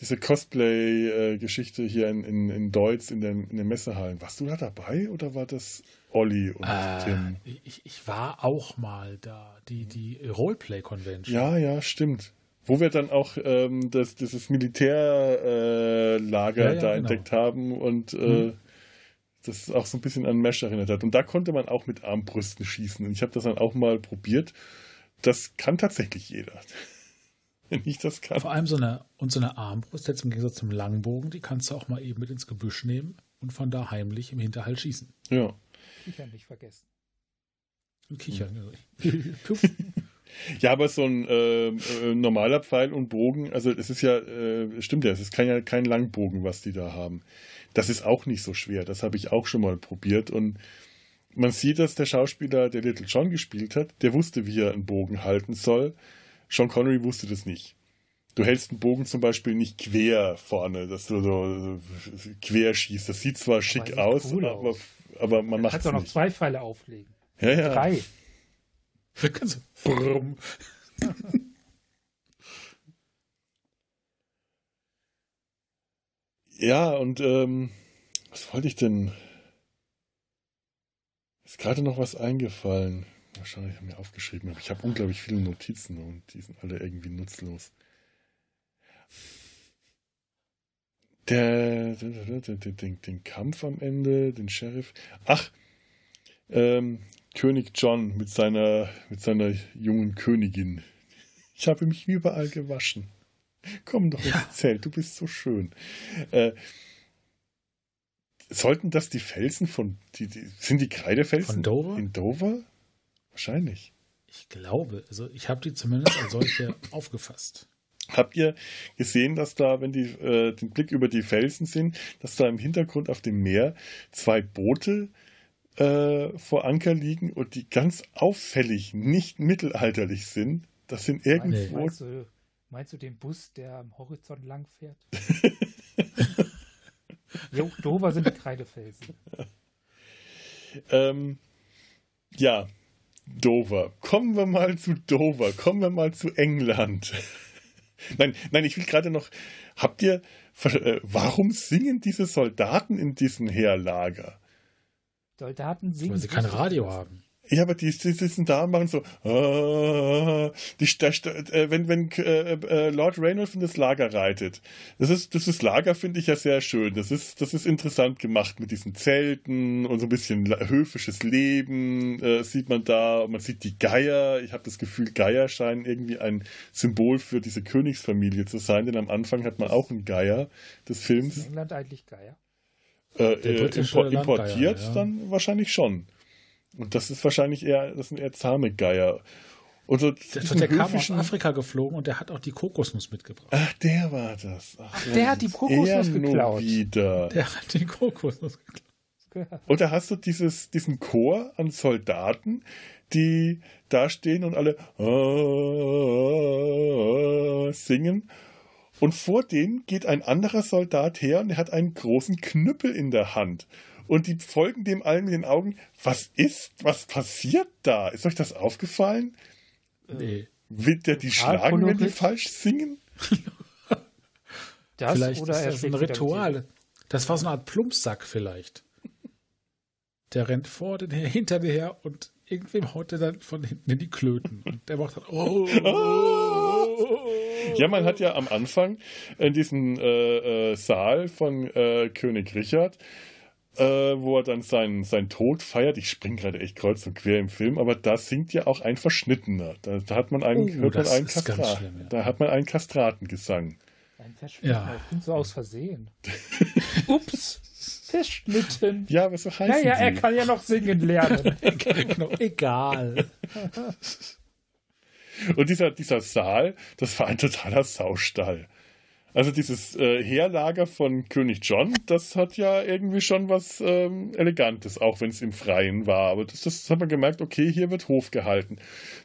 diese Cosplay-Geschichte hier in, in, in Deutsch in den, in den Messehallen. Warst du da dabei oder war das Olli und äh, Tim? Ich, ich war auch mal da, die, die Roleplay-Convention. Ja, ja, stimmt. Wo wir dann auch ähm, das, dieses Militärlager äh, ja, ja, da genau. entdeckt haben und äh, hm. das auch so ein bisschen an Mesh erinnert hat. Und da konnte man auch mit Armbrüsten schießen. Und ich habe das dann auch mal probiert. Das kann tatsächlich jeder. (laughs) wenn ich das kann. Vor allem so eine, und so eine Armbrust, jetzt im Gegensatz zum Langbogen, die kannst du auch mal eben mit ins Gebüsch nehmen und von da heimlich im Hinterhalt schießen. Ja. Kichern nicht vergessen. Und kichern, hm. (laughs) (laughs) ja. aber so ein äh, äh, normaler Pfeil und Bogen, also es ist ja, äh, stimmt ja, es ist kein, kein Langbogen, was die da haben. Das ist auch nicht so schwer. Das habe ich auch schon mal probiert und man sieht, dass der Schauspieler, der Little John gespielt hat, der wusste, wie er einen Bogen halten soll. Sean Connery wusste das nicht. Du hältst einen Bogen zum Beispiel nicht quer vorne, dass du so, quer schießt. Das sieht zwar schick aus, cool aber, aus, aber man macht es nicht. Du kannst auch noch zwei Pfeile auflegen. Ja, ja. Drei. (laughs) ja, und ähm, was wollte ich denn? Ist gerade noch was eingefallen. Wahrscheinlich haben mir aufgeschrieben, aber ich habe unglaublich viele Notizen und die sind alle irgendwie nutzlos. Der, den, den Kampf am Ende, den Sheriff. Ach, ähm, König John mit seiner, mit seiner jungen Königin. Ich habe mich überall gewaschen. Komm doch ins Zelt, du bist so schön. Äh, sollten das die Felsen von, die, die, sind die Kreidefelsen von Dover? in Dover? Wahrscheinlich. Ich glaube, also ich habe die zumindest als solche (coughs) aufgefasst. Habt ihr gesehen, dass da, wenn die äh, den Blick über die Felsen sind, dass da im Hintergrund auf dem Meer zwei Boote äh, vor Anker liegen und die ganz auffällig nicht mittelalterlich sind? Das sind irgendwo. Meinst du, meinst du den Bus, der am Horizont lang fährt? (laughs) jo, Dover sind die Kreidefelsen. ähm, ja, Dover. Kommen wir mal zu Dover. Kommen wir mal zu England. (laughs) nein, nein, ich will gerade noch. Habt ihr. Äh, warum singen diese Soldaten in diesem Heerlager? Soldaten singen. Weil sie kein Radio haben. Ja, aber die, die sitzen da und machen so, ah, die, da, äh, wenn, wenn äh, äh, Lord Reynolds in das Lager reitet. Das ist, das ist Lager finde ich ja sehr schön. Das ist, das ist interessant gemacht mit diesen Zelten und so ein bisschen höfisches Leben äh, sieht man da. Man sieht die Geier. Ich habe das Gefühl, Geier scheinen irgendwie ein Symbol für diese Königsfamilie zu sein, denn am Anfang hat man auch einen Geier des Films. Ist in England eigentlich Geier? Äh, äh impor importiert ja. dann wahrscheinlich schon. Und das ist wahrscheinlich eher, das sind eher zahme Geier. Und so der, der kam aus Afrika geflogen und der hat auch die Kokosnuss mitgebracht. Ach, der war das. Ach, Ach der hat die Kokosnuss geklaut. Wieder. Der hat die Kokosnuss geklaut. Und da hast du dieses, diesen Chor an Soldaten, die da stehen und alle äh, singen. Und vor denen geht ein anderer Soldat her und er hat einen großen Knüppel in der Hand und die folgen dem allen mit den Augen. Was ist? Was passiert da? Ist euch das aufgefallen? Nee. Wird der die schlagen, wenn die falsch singen? das vielleicht oder ist das ein Ritual. Das war so eine Art Plumpsack vielleicht. Der rennt vor den hinter dir her und irgendwem haut er dann von hinten in die Klöten. Und der macht dann, oh, oh, oh, Ja, man hat ja am Anfang in diesem äh, äh, Saal von äh, König Richard äh, wo er dann seinen, seinen Tod feiert. Ich springe gerade echt kreuz und quer im Film, aber da singt ja auch ein Verschnittener. Da, da hat man einen, oh, hört man einen Kastrat, schlimm, ja. Da hat man einen Kastratengesang. Ein Verschnittener, ja. ich so aus Versehen. (laughs) Ups, verschnitten. Ja, aber so heißt Naja, er kann ja noch singen lernen. (laughs) genau, egal. Und dieser, dieser Saal, das war ein totaler Saustall. Also dieses äh, Heerlager von König John, das hat ja irgendwie schon was ähm, Elegantes, auch wenn es im Freien war. Aber das, das hat man gemerkt, okay, hier wird Hof gehalten.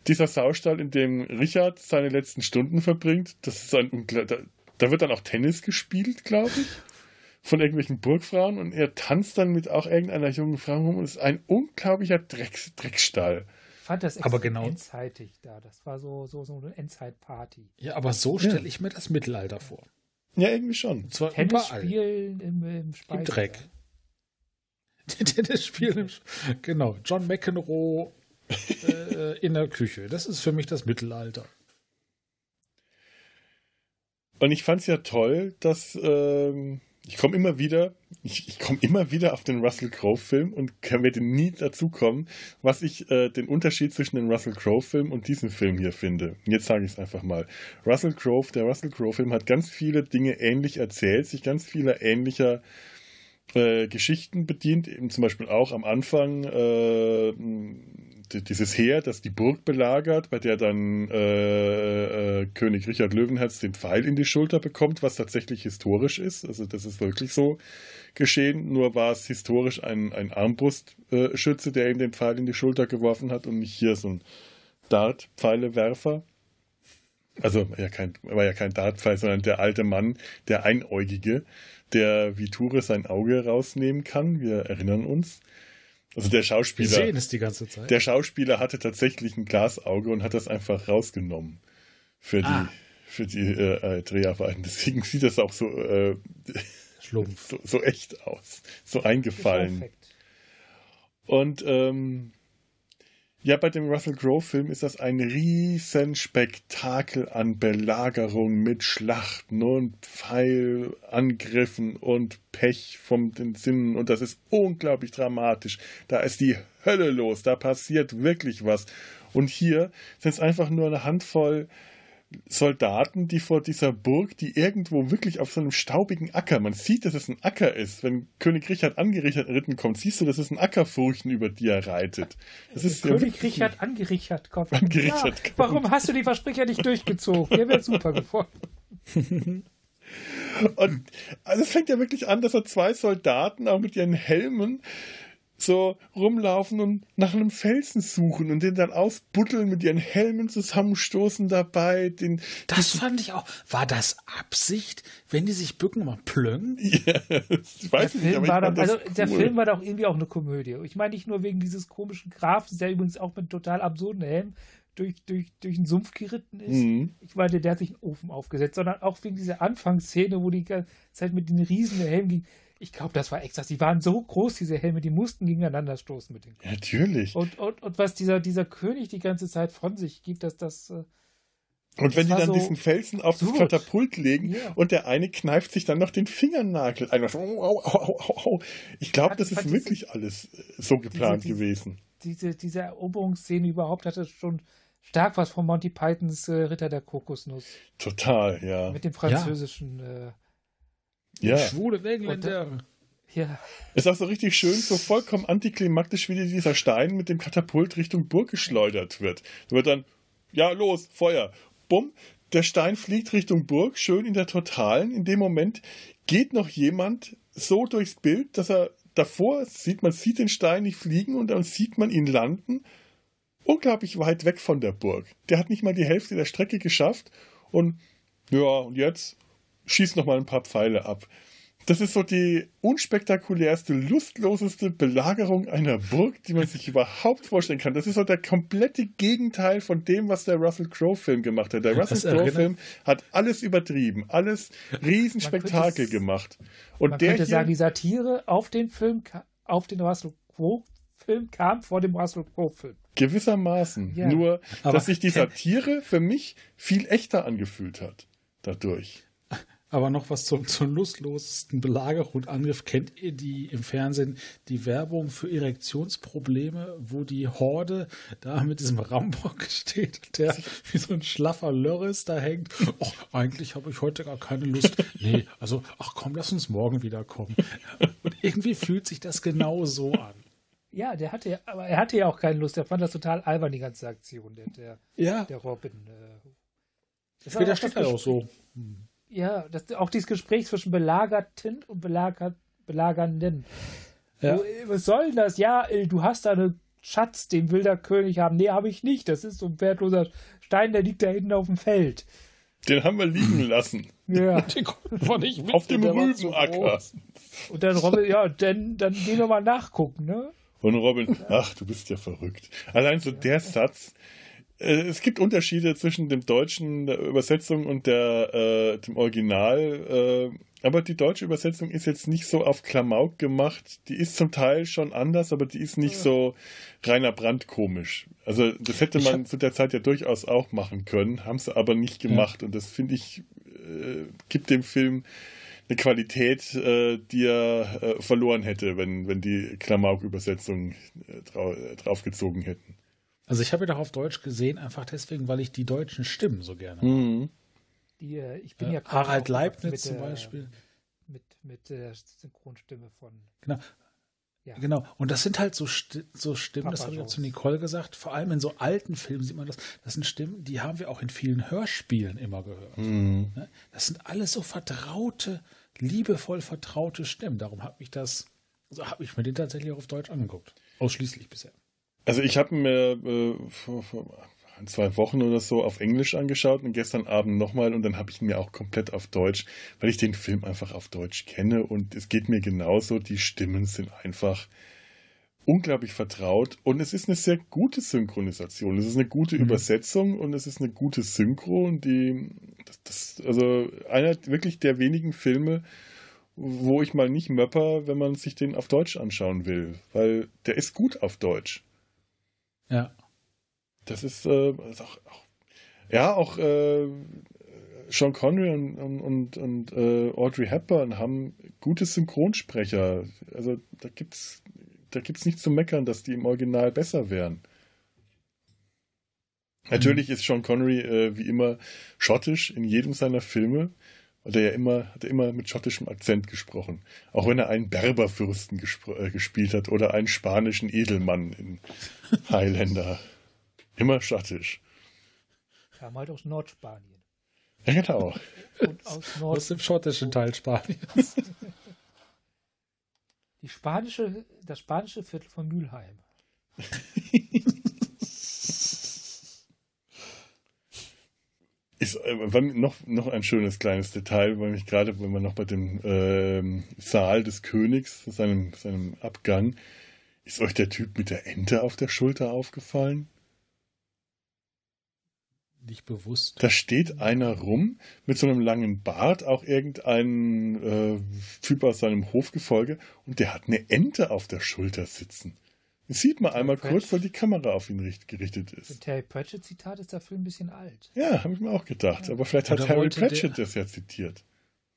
Dieser Saustall, in dem Richard seine letzten Stunden verbringt, das ist ein da, da wird dann auch Tennis gespielt, glaube ich, von irgendwelchen Burgfrauen und er tanzt dann mit auch irgendeiner jungen Frau rum und ist ein unglaublicher Dreck, Dreckstall Ich fand das aber genau endzeitig da. Das war so, so, so eine Endzeitparty. Ja, aber so stelle ja. ich mir das Mittelalter vor. Ja, irgendwie schon. Zwar Tennis überall. spielen im, im, Im Dreck. (laughs) Tennis spielen im Genau. John McEnroe äh, in der Küche. Das ist für mich das Mittelalter. Und ich fand es ja toll, dass ähm, ich komme immer wieder, ich, ich komme immer wieder auf den Russell Crowe-Film und werde nie dazu kommen, was ich äh, den Unterschied zwischen dem Russell Crowe-Film und diesem Film hier finde. Jetzt sage ich es einfach mal. Russell Crowe, der Russell Crowe-Film hat ganz viele Dinge ähnlich erzählt, sich ganz vieler ähnlicher äh, Geschichten bedient, eben zum Beispiel auch am Anfang äh, dieses Heer, das die Burg belagert, bei der dann äh, äh, König Richard Löwenherz den Pfeil in die Schulter bekommt, was tatsächlich historisch ist. Also das ist wirklich so geschehen. Nur war es historisch ein, ein Armbrustschütze, der ihm den Pfeil in die Schulter geworfen hat und nicht hier so ein Dart-Pfeilewerfer. Also ja kein, war ja kein Dartpfeil, sondern der alte Mann, der Einäugige, der wie Ture sein Auge rausnehmen kann. Wir erinnern uns. Also der Schauspieler. Wir sehen es die ganze Zeit. Der Schauspieler hatte tatsächlich ein Glasauge und hat das einfach rausgenommen für die, ah. für die äh, äh Dreharbeiten. Deswegen sieht das auch so, äh, (laughs) so, so echt aus, so eingefallen. Und ähm, ja, bei dem Russell Crowe-Film ist das ein Riesenspektakel an Belagerung mit Schlachten und Pfeilangriffen und Pech vom Sinnen und das ist unglaublich dramatisch. Da ist die Hölle los, da passiert wirklich was. Und hier sind es einfach nur eine Handvoll Soldaten, die vor dieser Burg, die irgendwo wirklich auf so einem staubigen Acker, man sieht, dass es ein Acker ist. Wenn König Richard angeritten kommt, siehst du, dass es ein Ackerfurchen, über die er reitet. Das ist König ja Richard angerichert kommt. (laughs) Angerichert ja, kommt. Warum hast du die Versprecher nicht durchgezogen? Der wäre super gefunden. (laughs) Und also es fängt ja wirklich an, dass er zwei Soldaten auch mit ihren Helmen so rumlaufen und nach einem Felsen suchen und den dann ausbuddeln mit ihren Helmen zusammenstoßen dabei. Den, das fand ich auch. War das Absicht, wenn die sich bücken, mal plöng? (laughs) Ja, ich weiß der nicht, Film war doch, also cool. Der Film war doch irgendwie auch eine Komödie. Ich meine nicht nur wegen dieses komischen Grafs, der übrigens auch mit total absurden Helm durch, durch, durch den Sumpf geritten ist. Mhm. Ich meine, der hat sich einen Ofen aufgesetzt, sondern auch wegen dieser Anfangsszene, wo die ganze Zeit mit den riesen Helmen ging Ich glaube, das war extra. Sie waren so groß, diese Helme, die mussten gegeneinander stoßen mit den Kopf. Natürlich. Und, und, und was dieser, dieser König die ganze Zeit von sich gibt, dass das. Äh, und wenn die dann so diesen Felsen auf das Katapult legen ja. und der eine kneift sich dann noch den Fingernagel ein. Ich glaube, das ist wirklich diese, alles äh, so geplant diese, gewesen. Diese, diese Eroberungsszene überhaupt hatte schon stark was von Monty Pythons äh, Ritter der Kokosnuss. Total, ja. Mit dem französischen. Ja. Äh, ja. Schwule Engländer. Ja. Ist auch so richtig schön, so vollkommen antiklimaktisch, wie dieser Stein mit dem Katapult Richtung Burg geschleudert wird. Da wird dann, ja, los, Feuer. Bumm, der Stein fliegt Richtung Burg, schön in der Totalen. In dem Moment geht noch jemand so durchs Bild, dass er davor sieht, man sieht den Stein nicht fliegen und dann sieht man ihn landen. Unglaublich weit weg von der Burg. Der hat nicht mal die Hälfte der Strecke geschafft und ja, und jetzt schießt noch mal ein paar Pfeile ab. Das ist so die unspektakulärste, lustloseste Belagerung einer Burg, die man sich überhaupt vorstellen kann. Das ist so der komplette Gegenteil von dem, was der Russell Crowe-Film gemacht hat. Der Russell Crowe-Film hat alles übertrieben, alles Riesenspektakel gemacht. Und man der könnte hier, sagen, die Satire auf den Film, auf den Russell Crowe-Film kam vor dem Russell Crowe-Film. Gewissermaßen. Ja. Nur, dass sich die Satire für mich viel echter angefühlt hat. Dadurch. Aber noch was zum, (laughs) zum lustlosesten Belagerung und Angriff. Kennt ihr die im Fernsehen die Werbung für Erektionsprobleme, wo die Horde da mit diesem Rambock (laughs) steht, der wie so ein schlaffer Lörres da hängt? Oh, eigentlich habe ich heute gar keine Lust. Nee, also, ach komm, lass uns morgen wiederkommen. (laughs) Und irgendwie fühlt sich das genau so an. Ja, der hatte ja, aber er hatte ja auch keine Lust. Er fand das total albern, die ganze Aktion, der, der, ja. der Robin. Äh. Das Später steht er auch so. Hm ja, das, auch dieses Gespräch zwischen Belagerten und Belager, Belagernden. Ja. Wo, was soll das? Ja, du hast da einen Schatz, den will der König haben. Nee, habe ich nicht. Das ist so ein wertloser Stein, der liegt da hinten auf dem Feld. Den haben wir liegen lassen. Ja. (laughs) Nicht mit, auf dem Rübenacker. und dann Robin, ja, dann, dann gehen wir mal nachgucken, ne? Und Robin, ach, du bist ja verrückt. Allein so der Satz, äh, es gibt Unterschiede zwischen dem deutschen der Übersetzung und der, äh, dem Original, äh, aber die deutsche Übersetzung ist jetzt nicht so auf Klamauk gemacht. Die ist zum Teil schon anders, aber die ist nicht ja. so reiner Brand komisch. Also das hätte man zu der Zeit ja durchaus auch machen können, haben sie aber nicht gemacht. Ja. Und das finde ich, äh, gibt dem Film eine Qualität, äh, die er äh, verloren hätte, wenn, wenn die Klamauk-Übersetzung äh, drau draufgezogen hätten. Also ich habe ihn auch auf Deutsch gesehen, einfach deswegen, weil ich die deutschen Stimmen so gerne mhm. Die, äh, ich bin ja Harald Leibniz zum Beispiel. Mit, mit der Synchronstimme von. Genau. Ja. Genau, und das sind halt so, Sti so Stimmen, Papa das habe ich auch zu Nicole gesagt, vor allem in so alten Filmen sieht man das, das sind Stimmen, die haben wir auch in vielen Hörspielen immer gehört. Mhm. Ne? Das sind alles so vertraute, liebevoll vertraute Stimmen, darum habe ich das, also habe ich mir den tatsächlich auch auf Deutsch angeguckt. Ausschließlich bisher. Also ich habe mir äh, vor, vor zwei Wochen oder so auf Englisch angeschaut und gestern Abend nochmal und dann habe ich ihn mir auch komplett auf Deutsch, weil ich den Film einfach auf Deutsch kenne und es geht mir genauso, die Stimmen sind einfach unglaublich vertraut und es ist eine sehr gute Synchronisation. Es ist eine gute mhm. Übersetzung und es ist eine gute Synchro und die, das, das, also einer wirklich der wenigen Filme, wo ich mal nicht möpper, wenn man sich den auf Deutsch anschauen will, weil der ist gut auf Deutsch. Ja. Das ist, äh, ist auch, auch, ja, auch äh, Sean Connery und, und, und äh, Audrey Hepburn haben gute Synchronsprecher. Also da gibt's da gibt's nichts zu meckern, dass die im Original besser wären. Natürlich ist Sean Connery äh, wie immer schottisch in jedem seiner Filme. Hat er ja immer, hat er immer mit schottischem Akzent gesprochen. Auch wenn er einen Berberfürsten äh, gespielt hat oder einen spanischen Edelmann in Highlander. Immer schottisch. Kam halt aus Nordspanien. Ja, genau. Und aus, Nord (laughs) aus dem schottischen Teil Spaniens. Die spanische, das spanische Viertel von Mülheim. (laughs) Ist äh, noch, noch ein schönes kleines Detail, weil mich gerade, wenn wir noch bei dem äh, Saal des Königs, seinem, seinem Abgang, ist euch der Typ mit der Ente auf der Schulter aufgefallen? nicht bewusst. Da steht einer rum mit so einem langen Bart, auch irgendein äh, Typ aus seinem Hofgefolge, und der hat eine Ente auf der Schulter sitzen. Das sieht man einmal Pratchett. kurz, weil die Kamera auf ihn gerichtet ist. Das Terry Pratchett-Zitat ist dafür ein bisschen alt. Ja, habe ich mir auch gedacht. Ja. Aber vielleicht hat Terry Pratchett der, das ja zitiert.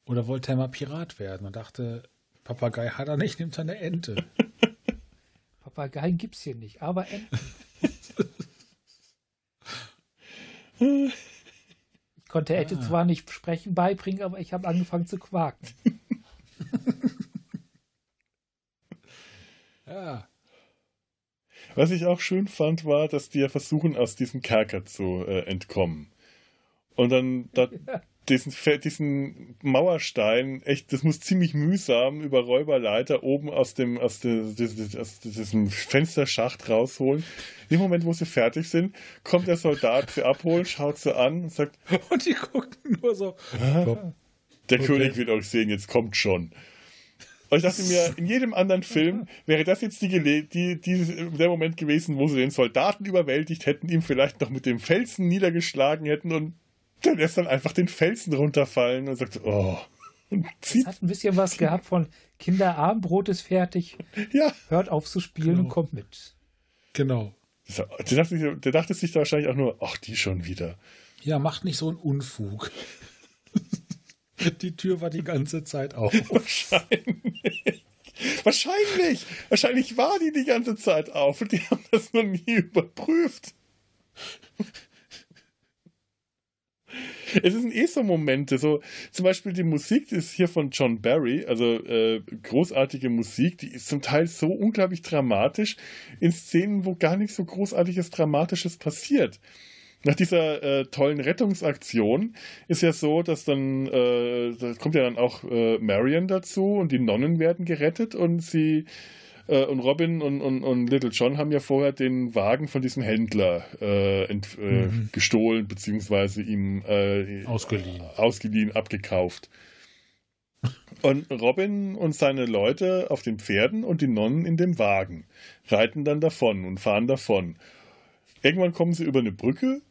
Oder wollte er mal Pirat werden und dachte, Papagei hat er nicht, nimmt er eine Ente. (laughs) Papageien gibt es hier nicht, aber Enten. (laughs) ich konnte Ente ah. zwar nicht sprechen beibringen, aber ich habe angefangen zu quaken. (laughs) ja. Was ich auch schön fand, war, dass die ja versuchen, aus diesem Kerker zu äh, entkommen. Und dann da, (laughs) ja. diesen, diesen Mauerstein, echt, das muss ziemlich mühsam über Räuberleiter oben aus dem, aus, de, aus diesem Fensterschacht rausholen. Im Moment, wo sie fertig sind, kommt der Soldat sie abholen, schaut sie an und sagt, (laughs) und die gucken nur so. (laughs) Der okay. König wird euch sehen, jetzt kommt schon. Und ich dachte mir, in jedem anderen Film wäre das jetzt die, die, die, der Moment gewesen, wo sie den Soldaten überwältigt hätten, ihm vielleicht noch mit dem Felsen niedergeschlagen hätten und der lässt dann einfach den Felsen runterfallen und sagt, oh. Und zieht. Das hat ein bisschen was gehabt von Kinderabendbrot ist fertig. Ja. Hört auf zu spielen genau. und kommt mit. Genau. Der dachte, der dachte sich da wahrscheinlich auch nur, ach, die schon wieder. Ja, macht nicht so einen Unfug. Die Tür war die ganze Zeit auf. Wahrscheinlich. Wahrscheinlich. Wahrscheinlich war die die ganze Zeit auf und die haben das noch nie überprüft. Es sind eh so Momente, so zum Beispiel die Musik ist hier von John Barry, also äh, großartige Musik, die ist zum Teil so unglaublich dramatisch in Szenen, wo gar nicht so großartiges Dramatisches passiert. Nach dieser äh, tollen Rettungsaktion ist ja so, dass dann, äh, da kommt ja dann auch äh, Marion dazu und die Nonnen werden gerettet und sie äh, und Robin und, und, und Little John haben ja vorher den Wagen von diesem Händler äh, ent, äh, mhm. gestohlen, beziehungsweise ihm ausgeliehen. ausgeliehen, abgekauft. Und Robin und seine Leute auf den Pferden und die Nonnen in dem Wagen reiten dann davon und fahren davon. Irgendwann kommen sie über eine Brücke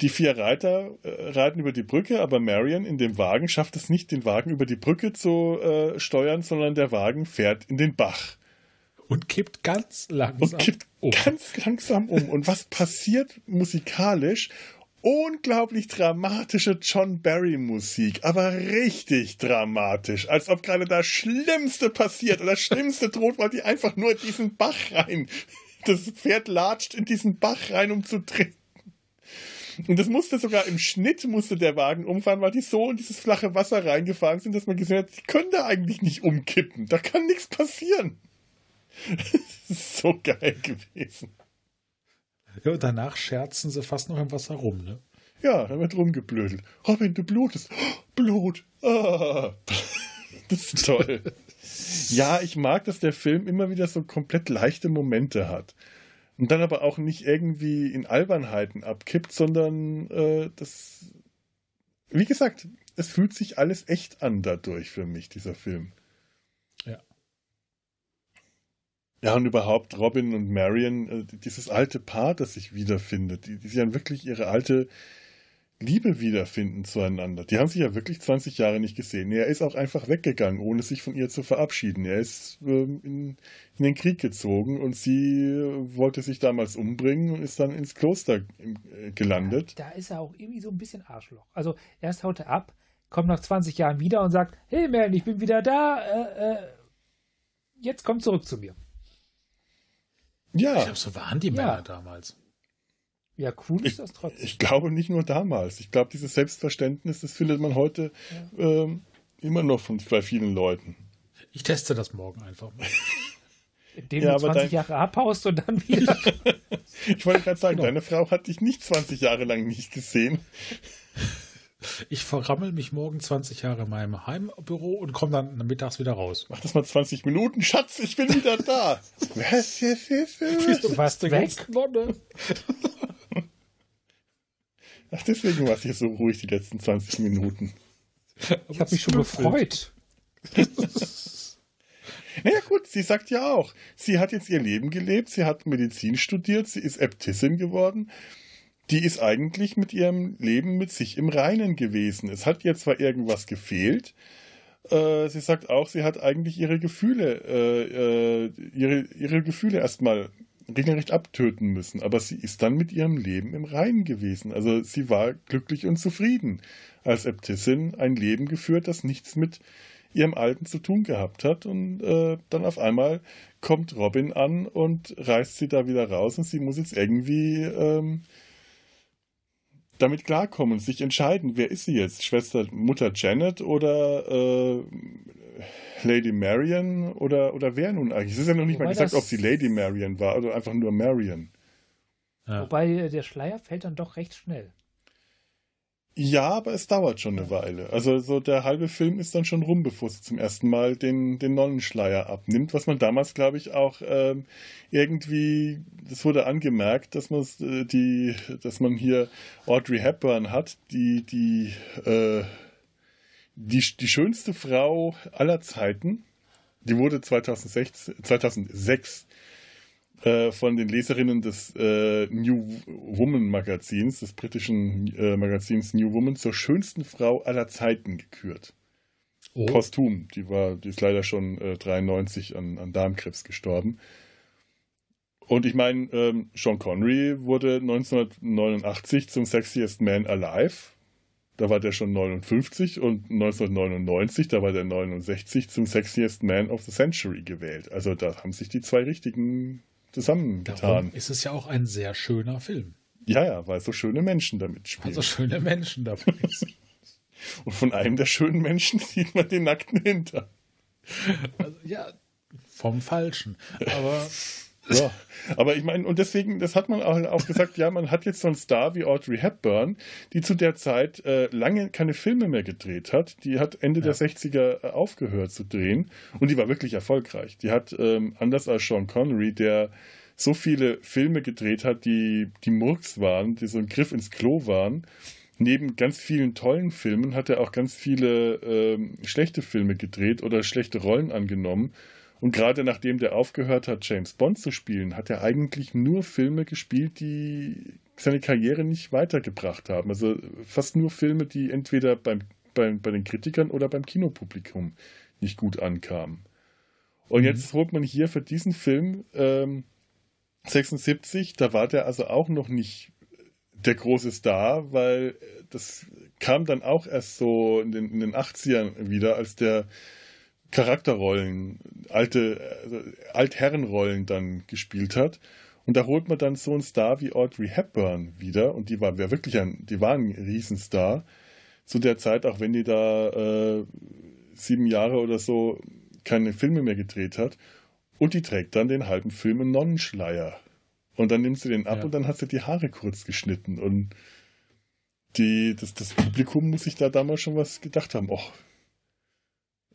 die vier Reiter äh, reiten über die Brücke, aber Marion in dem Wagen schafft es nicht, den Wagen über die Brücke zu äh, steuern, sondern der Wagen fährt in den Bach. Und kippt ganz langsam Und kippt um. ganz langsam um. Und was passiert musikalisch? Unglaublich dramatische John Barry Musik, aber richtig dramatisch, als ob gerade das Schlimmste passiert oder das Schlimmste droht, weil die einfach nur in diesen Bach rein. Das Pferd latscht in diesen Bach rein, um zu trinken. Und das musste sogar im Schnitt musste der Wagen umfahren, weil die so in dieses flache Wasser reingefahren sind, dass man gesehen hat, die können da eigentlich nicht umkippen. Da kann nichts passieren. (laughs) Das ist so geil gewesen. Ja, und danach scherzen sie fast noch im Wasser rum, ne? Ja, da wird rumgeblödelt. Robin, du blutest. Oh, (gasps) Blut. Ah. (laughs) Das ist toll. (laughs) ja, ich mag, dass der Film immer wieder so komplett leichte Momente hat. Und dann aber auch nicht irgendwie in Albernheiten abkippt, sondern äh, das, wie gesagt, es fühlt sich alles echt an dadurch für mich, dieser Film. Ja. Ja, und überhaupt Robin und Marion, äh, dieses alte Paar, das sich wiederfindet, die, die dann wirklich ihre alte Liebe wiederfinden zueinander. Die haben sich ja wirklich 20 Jahre nicht gesehen. Er ist auch einfach weggegangen, ohne sich von ihr zu verabschieden. Er ist ähm, in, in, den Krieg gezogen und sie äh, wollte sich damals umbringen und ist dann ins Kloster äh, gelandet. Ja, da ist er auch irgendwie so ein bisschen Arschloch. Also erst haut er ab, kommt nach 20 Jahren wieder und sagt, hey man, ich bin wieder da, äh, äh, jetzt komm zurück zu mir. Ja. Ich glaube, so waren die Männer ja. damals. Ja, cool ist das trotzdem. Ich, ich glaube nicht nur damals. Ich glaube, dieses Selbstverständnis, das findet man heute ja. ähm, immer noch von, bei vielen Leuten. Ich teste das morgen einfach mal. (laughs) Indem ja, du 20 dein... Jahre abhaust und dann (laughs) wieder. ich wollte gerade sagen, genau. deine Frau hat dich nicht 20 Jahre lang nicht gesehen. (laughs) Ich verrammel mich morgen 20 Jahre in meinem Heimbüro und komme dann mittags wieder raus. Mach das mal 20 Minuten, Schatz, ich bin wieder da. was, was, was, was? Du warst weg, Nonne. Ach, deswegen war es hier so ruhig die letzten 20 Minuten. Ich habe mich schon gefreut. (laughs) naja gut, sie sagt ja auch, sie hat jetzt ihr Leben gelebt, sie hat Medizin studiert, sie ist Äbtissin geworden. die ist eigentlich mit ihrem Leben mit sich im Reinen gewesen. Es hat ihr zwar irgendwas gefehlt, äh, sie sagt auch, sie hat eigentlich ihre Gefühle, äh, äh, ihre, ihre Gefühle erstmal regelrecht abtöten müssen, aber sie ist dann mit ihrem Leben im Reinen gewesen. Also sie war glücklich und zufrieden als Äbtissin, ein Leben geführt, das nichts mit ihrem Alten zu tun gehabt hat. Und äh, dann auf einmal kommt Robin an und reißt sie da wieder raus und sie muss jetzt irgendwie ähm, damit klarkommen, sich entscheiden, wer ist sie jetzt? Schwester, Mutter Janet oder äh, Lady Marion oder, oder wer nun eigentlich? Es ist ja noch nicht Wobei mal gesagt, ob sie Lady Marion war oder einfach nur Marion. Ja. Wobei äh, der Schleier fällt dann doch recht schnell. Ja, aber es dauert schon eine Weile. Also so der halbe Film ist dann schon rum, bevor sie zum ersten Mal den, den Nonnenschleier abnimmt, was man damals, glaube ich, auch ähm, irgendwie, das wurde angemerkt, dass man äh, die, dass man hier Audrey Hepburn hat, die, die, äh, die, die schönste Frau aller Zeiten. Die wurde 2006, 2006 äh, von den Leserinnen des äh, New Woman Magazins, des britischen äh, Magazins New Woman, zur schönsten Frau aller Zeiten gekürt. Oh. Posthum. Die war, die ist leider schon 93 äh, an, an Darmkrebs gestorben. Und ich meine, ähm, Sean Connery wurde 1989 zum Sexiest Man Alive. Da war der schon 59 und 1999, da war der 69 zum Sexiest Man of the Century gewählt. Also da haben sich die zwei richtigen zusammengetan. Darum ist es ja auch ein sehr schöner Film. Ja, ja, weil so schöne Menschen damit spielen. Weil so schöne Menschen dabei (laughs) sind. Und von einem der schönen Menschen (laughs) sieht man den nackten Hinter. Also, ja, vom Falschen. Aber (laughs) ja, (laughs) aber ich meine, und deswegen, das hat man auch, gesagt, ja, man hat jetzt so einen Star wie Audrey Hepburn, die zu der Zeit äh, lange keine Filme mehr gedreht hat. Die hat Ende ja. der 60er äh, aufgehört zu drehen und die war wirklich erfolgreich. Die hat, ähm, anders als Sean Connery, der so viele Filme gedreht hat, die, die Murks waren, die so ein Griff ins Klo waren. Neben ganz vielen tollen Filmen hat er auch ganz viele ähm, schlechte Filme gedreht oder schlechte Rollen angenommen. Und gerade nachdem der aufgehört hat, James Bond zu spielen, hat er eigentlich nur Filme gespielt, die seine Karriere nicht weitergebracht haben. Also fast nur Filme, die entweder beim, beim, bei den Kritikern oder beim Kinopublikum nicht gut ankamen. Und mhm. jetzt holt man hier für diesen Film ähm, 76, da war der also auch noch nicht der große Star, weil das kam dann auch erst so in den, in den 80ern wieder, als der Charakterrollen, alte also Altherrenrollen dann gespielt hat. Und da holt man dann so einen Star wie Audrey Hepburn wieder. Und die war wirklich ein, die war ein Riesenstar. Zu der Zeit, auch wenn die da äh, sieben Jahre oder so keine Filme mehr gedreht hat. Und die trägt dann den halben Film einen Nonnenschleier. Und dann nimmt sie den ab ja. und dann hat sie die Haare kurz geschnitten. Und die, das, das Publikum muss sich da damals schon was gedacht haben. Och,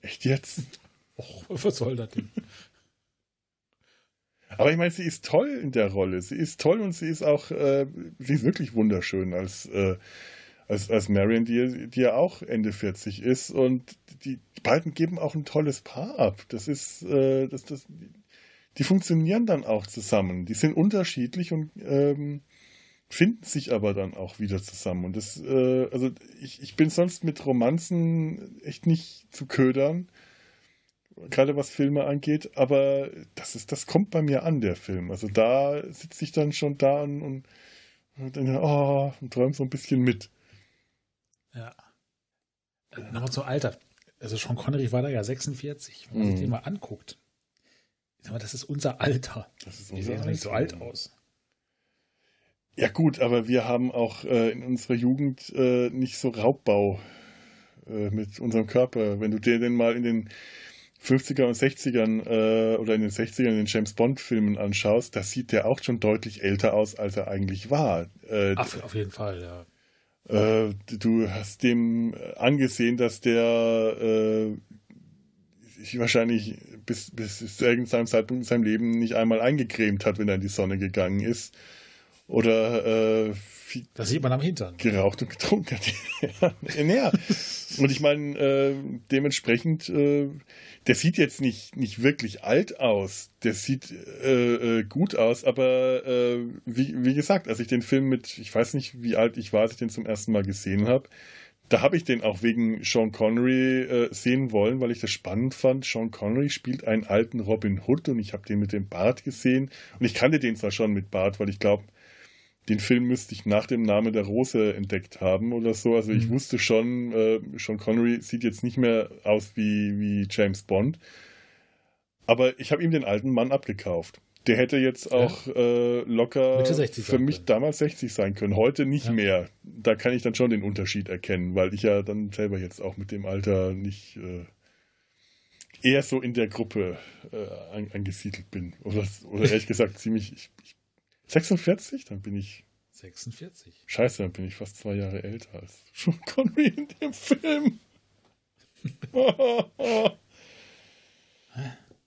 Echt jetzt? Och, was soll das denn? (laughs) Aber ich meine, sie ist toll in der Rolle. Sie ist toll und sie ist auch, äh, sie ist wirklich wunderschön als, äh, als, als Marion, die, die ja auch Ende 40 ist. Und die, die beiden geben auch ein tolles Paar ab. Das ist, äh, das, das, die funktionieren dann auch zusammen. Die sind unterschiedlich und ähm, finden sich aber dann auch wieder zusammen. Und das, äh, also ich, ich bin sonst mit Romanzen echt nicht zu ködern, gerade was Filme angeht, aber das ist, das kommt bei mir an, der Film. Also da sitze ich dann schon da und, und, und, oh, und träume so ein bisschen mit. Ja. Äh, Nochmal zum Alter. Also Sean Connery war da ja 46, wenn man sich mhm. den mal anguckt. Aber das ist unser Alter. Das ist unser Die sehen Alter. nicht so alt aus. Ja gut, aber wir haben auch äh, in unserer Jugend äh, nicht so Raubbau äh, mit unserem Körper. Wenn du dir den mal in den 50er und 60ern äh, oder in den 60ern in den James Bond Filmen anschaust, da sieht der auch schon deutlich älter aus, als er eigentlich war. Äh, Ach, auf jeden Fall, ja. Äh, du hast dem angesehen, dass der sich wahrscheinlich bis, bis zu irgendeinem Zeitpunkt in seinem Leben nicht einmal eingecremt hat, wenn er in die Sonne gegangen ist Oder äh, das sieht man am Hintern. Geraucht und getrunken hat. (laughs) ja, naja. Und ich meine, äh, dementsprechend, äh, der sieht jetzt nicht, nicht wirklich alt aus. Der sieht äh, äh, gut aus, aber äh, wie, wie gesagt, als ich den Film mit, ich weiß nicht, wie alt ich war, als ich den zum ersten Mal gesehen habe, da habe ich den auch wegen Sean Connery äh, sehen wollen, weil ich das spannend fand. Sean Connery spielt einen alten Robin Hood und ich habe den mit dem Bart gesehen. Und ich kannte den zwar schon mit Bart, weil ich glaube, den Film müsste ich nach dem Name der Rose entdeckt haben oder so. Also ich mhm. wusste schon, äh, Sean Connery sieht jetzt nicht mehr aus wie, wie James Bond. Aber ich habe ihm den alten Mann abgekauft. Der hätte jetzt auch ja. äh, locker für mich damals 60 sein können. Heute nicht ja. mehr. Da kann ich dann schon den Unterschied erkennen, weil ich ja dann selber jetzt auch mit dem Alter nicht äh, eher so in der Gruppe äh, angesiedelt bin. Oder, oder ehrlich (laughs) gesagt ziemlich. Ich, ich 46? Dann bin ich. 46. Scheiße, dann bin ich fast zwei Jahre älter als Sean Connery in dem Film. (laughs)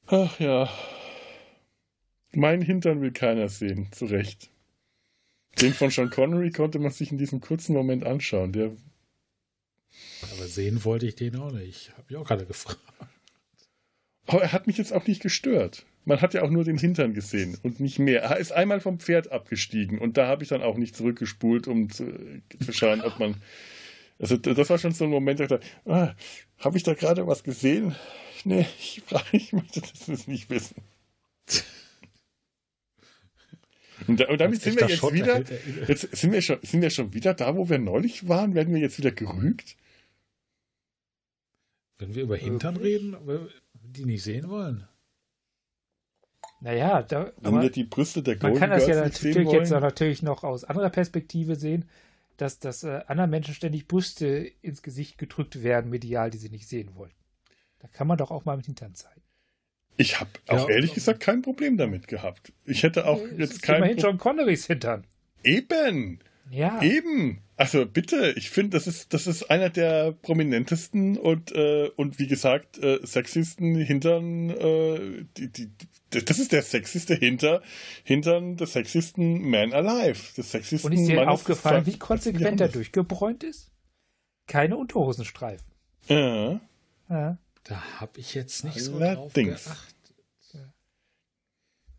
Ach ja. Mein Hintern will keiner sehen, zu Recht. Den von Sean Connery konnte man sich in diesem kurzen Moment anschauen. Der Aber sehen wollte ich den auch nicht. Habe ich auch gerade gefragt. Aber er hat mich jetzt auch nicht gestört. Man hat ja auch nur den Hintern gesehen und nicht mehr. Er ist einmal vom Pferd abgestiegen und da habe ich dann auch nicht zurückgespult, um zu, zu schauen, ob man. Also das war schon so ein Moment, da ich dachte, ah, habe ich da gerade was gesehen? Nee, ich (laughs) frage, ich möchte das nicht wissen. Und, da, und damit sind wir jetzt wieder, jetzt sind wir, schon, sind wir schon wieder da, wo wir neulich waren? Werden wir jetzt wieder gerügt? Wenn wir über Hintern reden, die nicht sehen wollen. Naja, da, Wenn wir die Brüste der Golden Man kann das ja natürlich jetzt auch natürlich noch aus anderer Perspektive sehen, dass, dass äh, anderen Menschen ständig Brüste ins Gesicht gedrückt werden, medial, die sie nicht sehen wollen. Da kann man doch auch mal mit Hintern zeigen. Ich habe auch ja, ehrlich gesagt kein Problem damit gehabt. Ich hätte auch jetzt ist kein. Immerhin John Connerys Hintern. Eben. Ja. Eben. Also bitte, ich finde, das ist, das ist einer der prominentesten und, äh, und wie gesagt, äh, sexiesten Hintern, äh, die, die, das ist der sexiste Hinter, Hintern des sexiesten Man Alive. Des sexiesten und ist dir Mannes aufgefallen, wie konsequent er durchgebräunt ist? Keine Unterhosenstreifen. Ja. ja. Da habe ich jetzt nicht so drauf geachtet.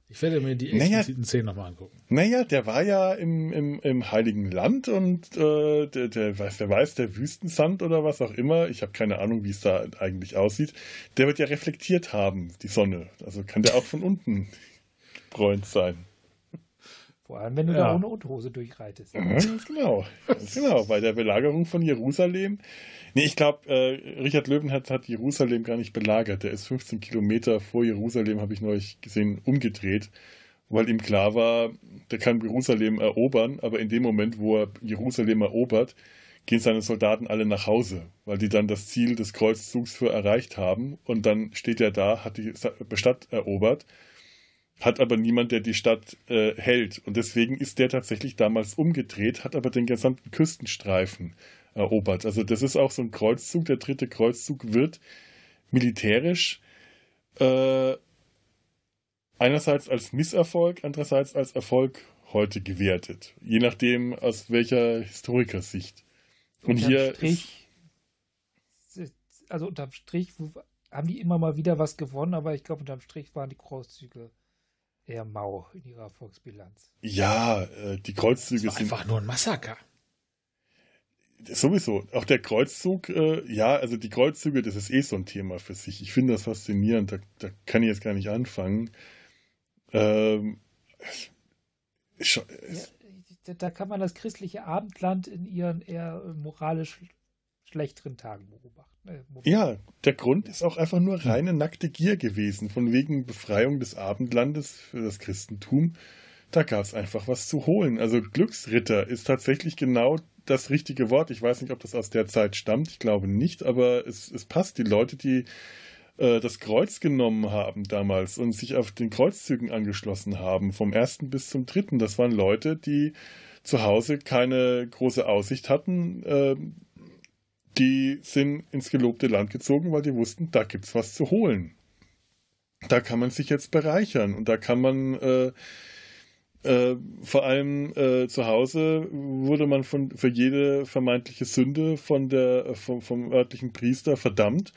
Ich werde mir die expliziten naja, Szenen nochmal angucken. Naja, der war ja im, im, im Heiligen Land und äh, der, der, weiß, der weiß, der Wüstensand oder was auch immer, ich habe keine Ahnung, wie es da eigentlich aussieht, der wird ja reflektiert haben, die Sonne. Also kann der auch von unten bräunt sein. Vor allem, wenn du ja. da ohne Unterhose durchreitest. Ganz genau. (laughs) Genau. Bei der Belagerung von Jerusalem. Nee, ich glaube, äh, Richard Löwen hat, hat Jerusalem gar nicht belagert. Der ist 15 Kilometer vor Jerusalem, habe ich neulich gesehen, umgedreht, weil ihm klar war, der kann Jerusalem erobern, aber in dem Moment, wo er Jerusalem erobert, gehen seine Soldaten alle nach Hause, weil die dann das Ziel des Kreuzzugs für erreicht haben. Und dann steht er da, hat die Stadt erobert hat aber niemand, der die Stadt äh, hält. Und deswegen ist der tatsächlich damals umgedreht, hat aber den gesamten Küstenstreifen erobert. Also das ist auch so ein Kreuzzug. Der dritte Kreuzzug wird militärisch äh, einerseits als Misserfolg, andererseits als Erfolg heute gewertet. Je nachdem, aus welcher Historikersicht. Und unterm hier. Strich, ist, also unterm Strich haben die immer mal wieder was gewonnen, aber ich glaube, unterm Strich waren die Kreuzzüge eher mau in ihrer Erfolgsbilanz. Ja, äh, die Kreuzzüge sind. Einfach nur ein Massaker. Sowieso. Auch der Kreuzzug, äh, ja, also die Kreuzzüge, das ist eh so ein Thema für sich. Ich finde das faszinierend. Da, da, kann ich jetzt gar nicht anfangen. Ähm, ja, da kann man das christliche Abendland in ihren eher moralisch schlechteren Tagen beobachten. Äh, ja, der Grund ist auch einfach nur reine nackte Gier gewesen, von wegen Befreiung des Abendlandes für das Christentum. Da gab es einfach was zu holen. Also Glücksritter ist tatsächlich genau das richtige Wort. Ich weiß nicht, ob das aus der Zeit stammt. Ich glaube nicht, aber es, es passt. Die Leute, die äh, das Kreuz genommen haben damals und sich auf den Kreuzzügen angeschlossen haben, vom ersten bis zum dritten, das waren Leute, die zu Hause keine große Aussicht hatten. Äh, die sind ins gelobte Land gezogen, weil die wussten, da gibt's was zu holen. Da kann man sich jetzt bereichern und da kann man äh, Äh, vor allem äh, zu Hause wurde man von, für jede vermeintliche Sünde von der, vom, vom örtlichen Priester verdammt.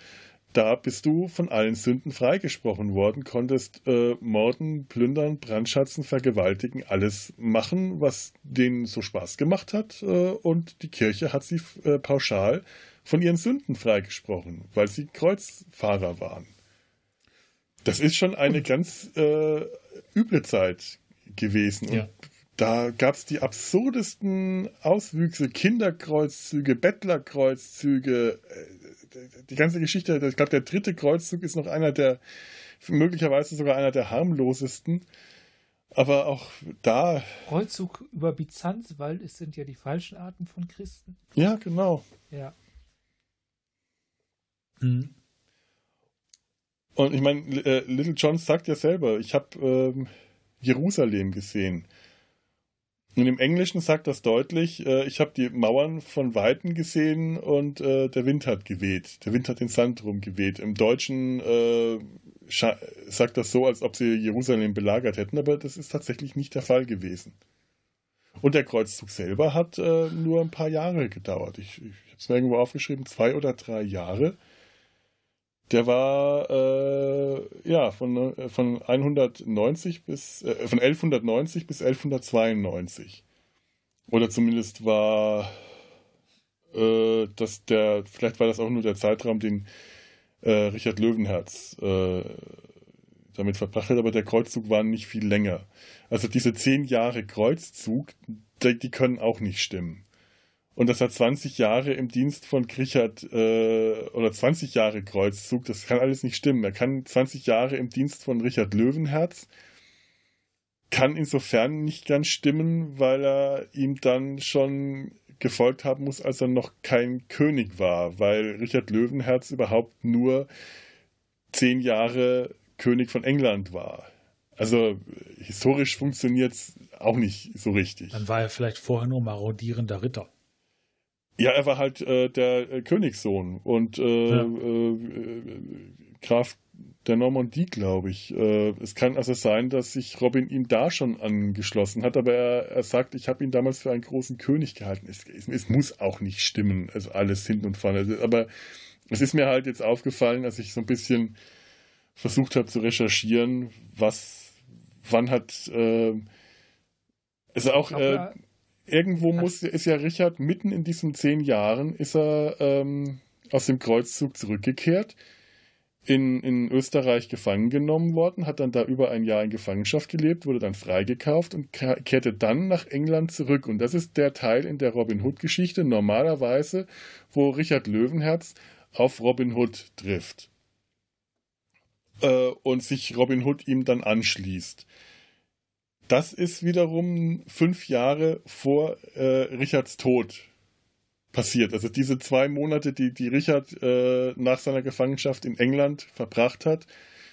Da bist du von allen Sünden freigesprochen worden, konntest äh, morden, plündern, brandschatzen, vergewaltigen, alles machen, was denen so Spaß gemacht hat. Äh, und die Kirche hat sie äh, pauschal von ihren Sünden freigesprochen, weil sie Kreuzfahrer waren. Das ist schon eine ganz äh, üble Zeit gewesen. Und ja. da gab es die absurdesten Auswüchse, Kinderkreuzzüge, Bettlerkreuzzüge, äh, die ganze Geschichte. Ich glaube, der dritte Kreuzzug ist noch einer der, möglicherweise sogar einer der harmlosesten. Aber auch da. Kreuzzug über Byzanz, weil es sind ja die falschen Arten von Christen. Ja, genau. Ja. Mhm. Und ich meine, äh, Little John sagt ja selber, ich habe ähm, Jerusalem gesehen. Und im Englischen sagt das deutlich, äh, ich habe die Mauern von Weitem gesehen und äh, der Wind hat geweht. Der Wind hat den Sand rumgeweht. Im Deutschen äh, sagt das so, als ob sie Jerusalem belagert hätten, aber das ist tatsächlich nicht der Fall gewesen. Und der Kreuzzug selber hat äh, nur ein paar Jahre gedauert. Ich, ich habe es mir irgendwo aufgeschrieben, zwei oder drei Jahre. Der war äh, ja von, äh, von 190 bis äh, von 1190 bis 1192. Oder zumindest war äh, das der, vielleicht war das auch nur der Zeitraum, den äh, Richard Löwenherz äh, damit verbracht hat, aber der Kreuzzug war nicht viel länger. Also diese zehn Jahre Kreuzzug, die, die können auch nicht stimmen. Und das hat 20 Jahre im Dienst von Krichert äh, oder 20 Jahre Kreuzzug. Das kann alles nicht stimmen. Er kann 20 Jahre im Dienst von Richard Löwenherz. Kann insofern nicht ganz stimmen, weil er ihm dann schon gefolgt haben muss, als er noch kein König war, weil Richard Löwenherz überhaupt nur zehn Jahre König von England war. Also historisch funktioniert es auch nicht so richtig. Dann war er vielleicht vorher nur marodierender Ritter. Ja, er war halt äh, der äh, Königssohn und äh, ja. Äh, Graf der Normandie, glaube ich. Es kann also sein, dass sich Robin ihm da schon angeschlossen hat, aber er, er sagt, ich habe ihn damals für einen großen König gehalten. Es, es, es, muss auch nicht stimmen, also alles hinten und vorne. Also, aber es ist mir halt jetzt aufgefallen, als ich so ein bisschen versucht habe zu recherchieren, was, wann hat, äh, also auch, äh, irgendwo muss, ist ja Richard mitten in diesen zehn Jahren, ist er ähm, aus dem Kreuzzug zurückgekehrt, in, in Österreich gefangen genommen worden, hat dann da über ein Jahr in Gefangenschaft gelebt, wurde dann freigekauft und kehrte dann nach England zurück. Und das ist der Teil in der Robin Hood-Geschichte normalerweise, wo Richard Löwenherz auf Robin Hood trifft äh, und sich Robin Hood ihm dann anschließt. Das ist wiederum fünf Jahre vor äh, Richards Tod passiert. Also diese zwei Monate, die, die Richard äh, nach seiner Gefangenschaft in England verbracht hat,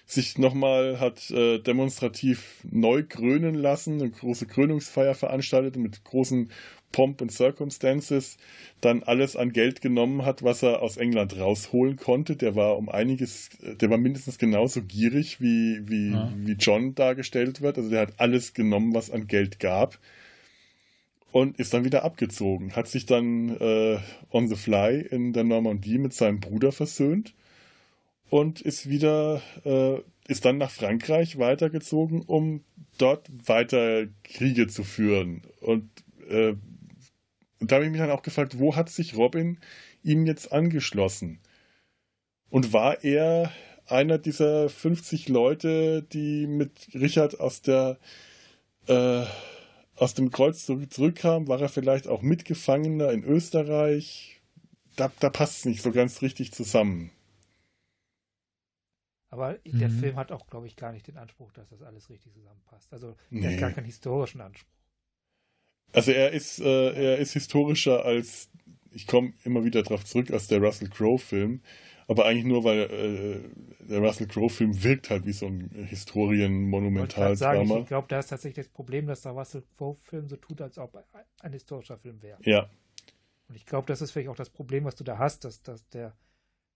sich nochmal hat äh, demonstrativ neu krönen lassen, eine große Krönungsfeier veranstaltet mit großen Pomp and Circumstances dann alles an Geld genommen hat, was er aus England rausholen konnte. Der war um einiges, der war mindestens genauso gierig, wie, wie, ja. wie John dargestellt wird. Also der hat alles genommen, was an Geld gab. Und ist dann wieder abgezogen. Hat sich dann äh, on the fly in der Normandie mit seinem Bruder versöhnt und ist wieder, äh, ist dann nach Frankreich weitergezogen, um dort weiter Kriege zu führen. Und äh, und da habe ich mich dann auch gefragt, wo hat sich Robin ihm jetzt angeschlossen? Und war er einer dieser 50 Leute, die mit Richard aus der äh, aus dem Kreuz zurückkamen? War er vielleicht auch Mitgefangener in Österreich? Da, da passt es nicht so ganz richtig zusammen. Aber der mhm. Film hat auch, glaube ich, gar nicht den Anspruch, dass das alles richtig zusammenpasst. Also er nee. hat gar keinen historischen Anspruch. Also er ist, äh, er ist historischer als, ich komme immer wieder darauf zurück, als der Russell Crowe-Film. Aber eigentlich nur, weil äh, der Russell Crowe-Film wirkt halt wie so ein Historien-Monumentaldrama. Ich, ich glaube, da ist tatsächlich das Problem, dass der Russell Crowe-Film so tut, als ob ein historischer Film wäre. Ja. Und ich glaube, das ist vielleicht auch das Problem, was du da hast, dass, dass der,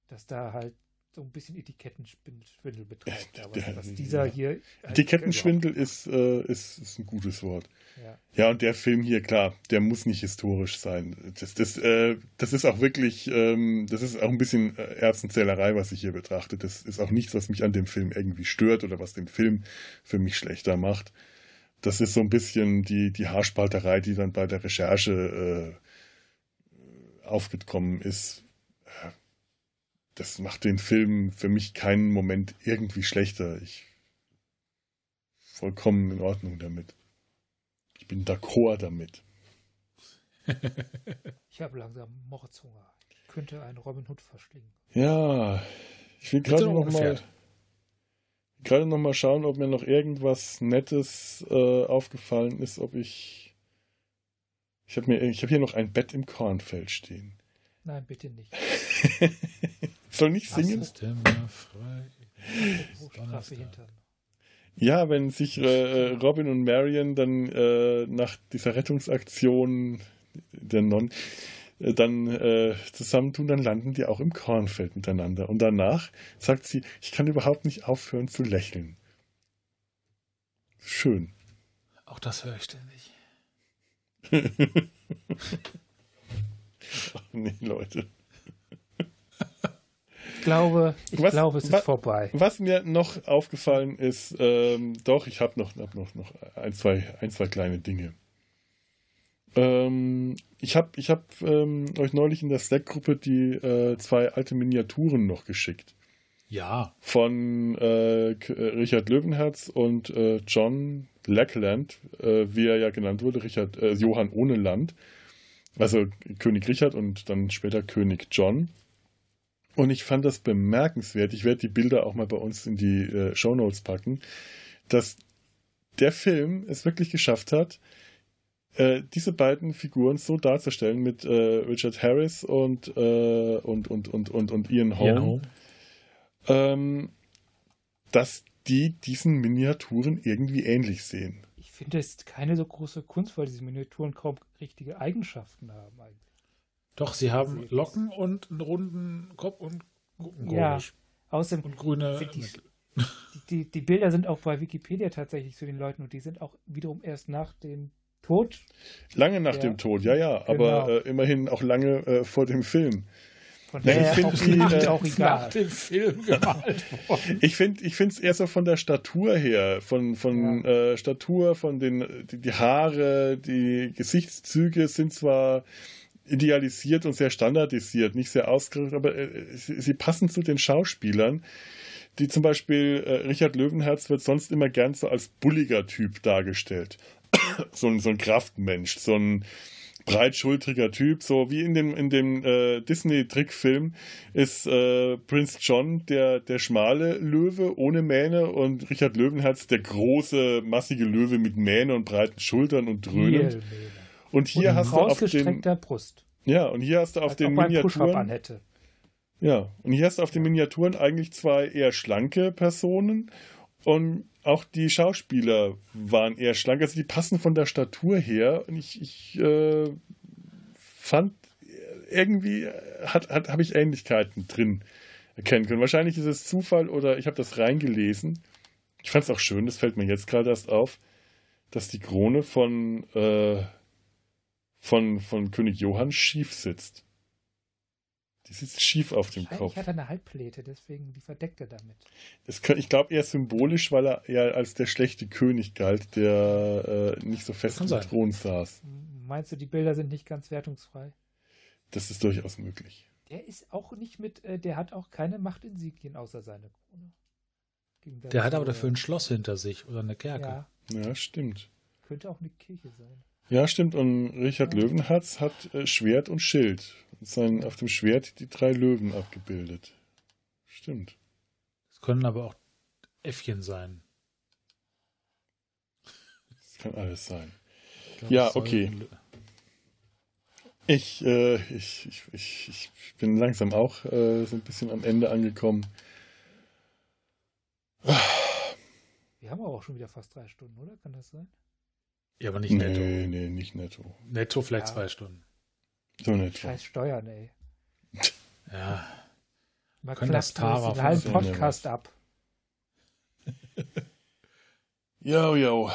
dass da halt so ein bisschen Etikettenschwindel betreibt. (laughs) Aber der, was dieser ja. hier. Etikettenschwindel ist, äh, ist, ist ein gutes Wort. Ja. ja, und der Film hier, klar, der muss nicht historisch sein. Das, das, äh, das ist auch wirklich, ähm, das ist auch ein bisschen äh, Erbsenzählerei, was ich hier betrachte. Das ist auch nichts, was mich an dem Film irgendwie stört oder was den Film für mich schlechter macht. Das ist so ein bisschen die, die Haarspalterei, die dann bei der Recherche äh, aufgekommen ist das macht den Film für mich keinen Moment irgendwie schlechter. Ich vollkommen in Ordnung damit. Ich bin d'accord damit. (laughs) ich habe langsam Mordshunger. Ich könnte einen Robin Hood verschlingen. Ja, ich will gerade noch mal gerade noch mal schauen, ob mir noch irgendwas Nettes äh, aufgefallen ist, ob ich ich habe mir ich habe hier noch ein Bett im Kornfeld stehen. Nein, bitte nicht. (laughs) Soll nicht singen? Ja, wenn sich äh, Robin und Marion dann äh, nach dieser Rettungsaktion der Non äh, dann äh, zusammentun, dann landen die auch im Kornfeld miteinander. Und danach sagt sie, ich kann überhaupt nicht aufhören zu lächeln. Schön. Auch das höre ich ständig. (laughs) Ach (laughs) nee, Leute. Ich glaube, ich was, glaube, es ist was, vorbei. Was mir noch aufgefallen ist, ähm, doch, ich habe noch, hab noch, noch ein, zwei, ein, zwei kleine Dinge. Ähm, ich habe ich hab, ähm, euch neulich in der Slack-Gruppe die äh, zwei alte Miniaturen noch geschickt. Ja. Von äh, Richard Löwenherz und äh, John Lackland, äh, wie er ja genannt wurde, Richard äh, Johann ohne Land. Also König Richard und dann später König John. Und ich fand das bemerkenswert. Ich werde die Bilder auch mal bei uns in die äh, Show Notes packen, dass der Film es wirklich geschafft hat, äh, diese beiden Figuren so darzustellen mit äh, Richard Harris und, äh, und, und, und, und, und Ian Holm, Ian Holm. Ähm, dass die diesen Miniaturen irgendwie ähnlich sehen. Ich finde es keine so große Kunst, weil diese Miniaturen kaum richtige Eigenschaften haben eigentlich. Doch, sie haben Locken und einen runden Kopf und Gucken Ja, außerdem und grüne. (laughs) Die, die, die, Bilder sind auch bei Wikipedia tatsächlich zu den Leuten und die sind auch wiederum erst nach dem Tod. Lange nach ja. dem Tod, ja, ja, aber genau. äh, immerhin auch lange äh, vor dem Film. Von nee, ich finde die auch nach dem Film gemalt worden. ich finde ich es eher so von der Statur her, von von ja. äh, Statur, von den die, die Haare, die Gesichtszüge sind zwar idealisiert und sehr standardisiert, nicht sehr ausgerichtet, aber äh, sie, sie, passen zu den Schauspielern, die zum Beispiel, äh, Richard Löwenherz wird sonst immer gern so als bulliger Typ dargestellt. (coughs) so, ein, so ein Kraftmensch, so ein breitschultriger Typ, so wie in dem, in dem äh, Disney-Trickfilm ist äh, Prince John der, der schmale Löwe ohne Mähne und Richard Löwenherz der große, massige Löwe mit Mähne und breiten Schultern und dröhnend. Und hier und hast du auf den Brust. Ja, und hier hast du auf Als den Miniaturen hätte. Ja, und hier hast du auf den Miniaturen eigentlich zwei eher schlanke Personen und auch die Schauspieler waren eher schlank, also die passen von der Statur her und ich, ich äh, fand irgendwie hat, hat habe ich Ähnlichkeiten drin erkennen können. Wahrscheinlich ist es Zufall oder ich habe das reingelesen. Ich fand es auch schön, das fällt mir jetzt gerade erst auf, dass die Krone von äh, von, von König Johann schief sitzt. Die sitzt schief auf dem Kopf. Ich hatte eine Halbpläte, deswegen die verdeckt er damit. Das kann, ich glaube eher symbolisch, weil er eher als der schlechte König galt, der äh, nicht so fest im Thron saß. Meinst du, die Bilder sind nicht ganz wertungsfrei? Das ist durchaus möglich. Der ist auch nicht mit, äh, der hat auch keine Machtinsignien außer seine Krone. Der hat aber dafür ein Schloss hinter sich oder eine Kerke. Ja, ja stimmt. Könnte auch eine Kirche sein. Ja, stimmt. Und Richard Löwenherz hat äh, Schwert und Schild. Sein, auf dem Schwert die drei Löwen abgebildet. Stimmt. Es können aber auch Äffchen sein. Das kann alles sein. Glaub, ja, okay. Ich, äh, ich, ich, ich, ich bin langsam auch äh, so ein bisschen am Ende angekommen. Wir haben aber auch schon wieder fast drei Stunden, oder? Kann das sein? Ja, aber nicht netto. Nee, nee, nicht netto. Netto vielleicht ja. zwei Stunden. So netto. Scheiß Steuern, ey. (laughs) ja. Man Können das Tara halben Podcast ab. (laughs) Jo, jo.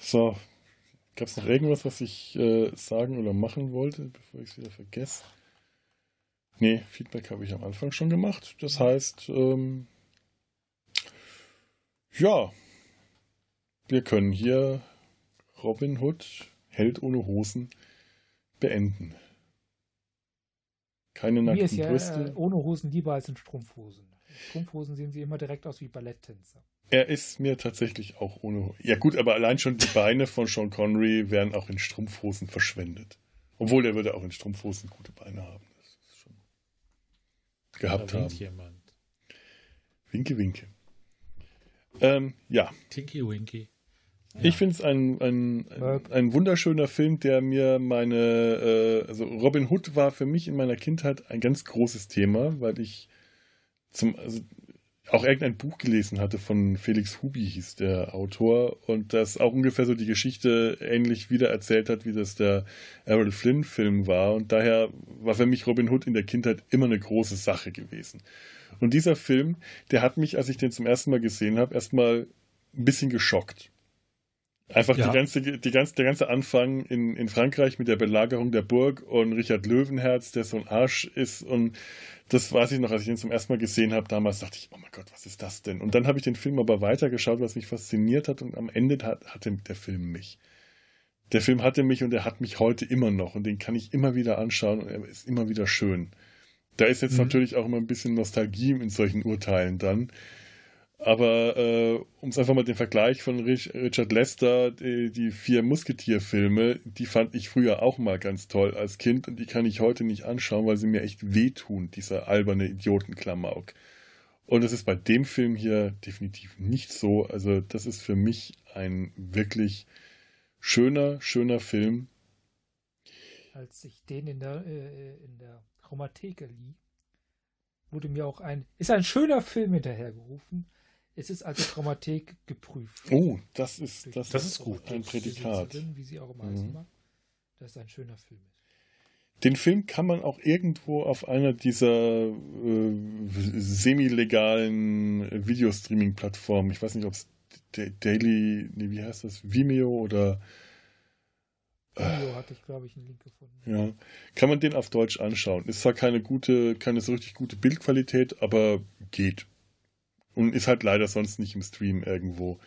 So. Gab es noch irgendwas, was ich äh, sagen oder machen wollte, bevor ich es wieder vergesse? Nee, Feedback habe ich am Anfang schon gemacht. Das heißt, ähm, ja, wir können hier Robin Hood, Held ohne Hosen, beenden. Keine nackten Mir ist ja Brüste. Äh, ohne Hosen lieber als in Strumpfhosen. In Strumpfhosen sehen sie immer direkt aus wie Balletttänzer. Er ist mir tatsächlich auch ohne. Ja, gut, aber allein schon die Beine von Sean Connery werden auch in Strumpfhosen verschwendet. Obwohl er würde auch in Strumpfhosen gute Beine haben. Das ist schon gehabt haben. Jemand. Winke, winke. Ähm, ja. Tinky Winky. Ja. Ich finde es ein, ein, ein, ein, wunderschöner Film, der mir meine, äh, also Robin Hood war für mich in meiner Kindheit ein ganz großes Thema, weil ich zum, also auch irgendein Buch gelesen hatte von Felix Hubi, hieß der Autor, und das auch ungefähr so die Geschichte ähnlich wieder erzählt hat, wie das der Errol Flynn-Film war. Und daher war für mich Robin Hood in der Kindheit immer eine große Sache gewesen. Und dieser Film, der hat mich, als ich den zum ersten Mal gesehen habe, erstmal ein bisschen geschockt. Einfach ja. die ganze, die ganze, der ganze Anfang in, in Frankreich mit der Belagerung der Burg und Richard Löwenherz, der so ein Arsch ist. Und das weiß ich noch, als ich den zum ersten Mal gesehen habe. Damals dachte ich, oh mein Gott, was ist das denn? Und dann habe ich den Film aber weitergeschaut, was mich fasziniert hat. Und am Ende hat, hatte der Film mich. Der Film hatte mich und er hat mich heute immer noch. Und den kann ich immer wieder anschauen und er ist immer wieder schön. Da ist jetzt mhm. natürlich auch immer ein bisschen Nostalgie in solchen Urteilen dann. Aber äh, um es einfach mal den Vergleich von Rich, Richard Lester, die, die vier Musketierfilme, die fand ich früher auch mal ganz toll als Kind und die kann ich heute nicht anschauen, weil sie mir echt wehtun, dieser alberne Idiotenklamauk. Und das ist bei dem Film hier definitiv nicht so. Also das ist für mich ein wirklich schöner, schöner Film. Als ich den in der, äh, in der Chromatheke lieh, wurde mir auch ein, ist ein schöner Film hinterhergerufen es ist also Chromatik geprüft. Oh, das ist, das, das ist gut. Ein Prädikat. Wie sie auch immer mhm. heißen mag. Das ist ein schöner Film. Den Film kann man auch irgendwo auf einer dieser äh, semi-legalen Videostreaming-Plattformen, ich weiß nicht, ob es Daily, nee, wie heißt das, Vimeo oder Vimeo hatte ich, glaube ich, einen Link gefunden. Ja, kann man den auf Deutsch anschauen. Ist zwar keine gute, keine so richtig gute Bildqualität, aber geht. Und ist halt leider sonst nicht im Stream irgendwo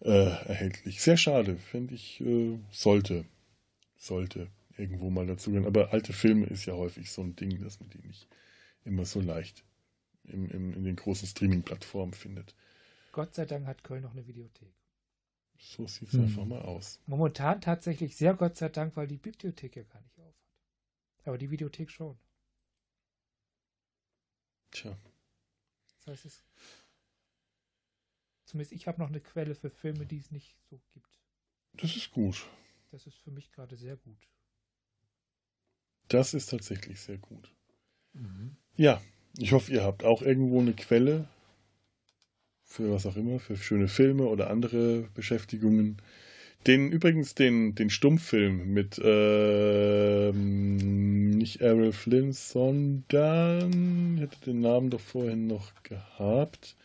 äh, erhältlich. Sehr schade, finde ich, äh, sollte, sollte irgendwo mal dazu gehen. Aber alte Filme ist ja häufig so ein Ding, dass man die nicht immer so leicht im, im, in den großen Streaming-Plattformen findet. Gott sei Dank hat Köln noch eine Videothek. So sieht es hm. einfach mal aus. Momentan tatsächlich sehr Gott sei Dank, weil die Bibliothek ja gar nicht auf hat. Aber die Videothek schon. Tja. Das heißt, es Zumindest ich habe noch eine Quelle für Filme, die es nicht so gibt. Das ist gut. Das ist für mich gerade sehr gut. Das ist tatsächlich sehr gut. Mhm. Ja, ich hoffe, ihr habt auch irgendwo eine Quelle für was auch immer, für schöne Filme oder andere Beschäftigungen. Den übrigens den, den Stummfilm mit ähm, nicht Errol Flynn, sondern ich hätte den Namen doch vorhin noch gehabt.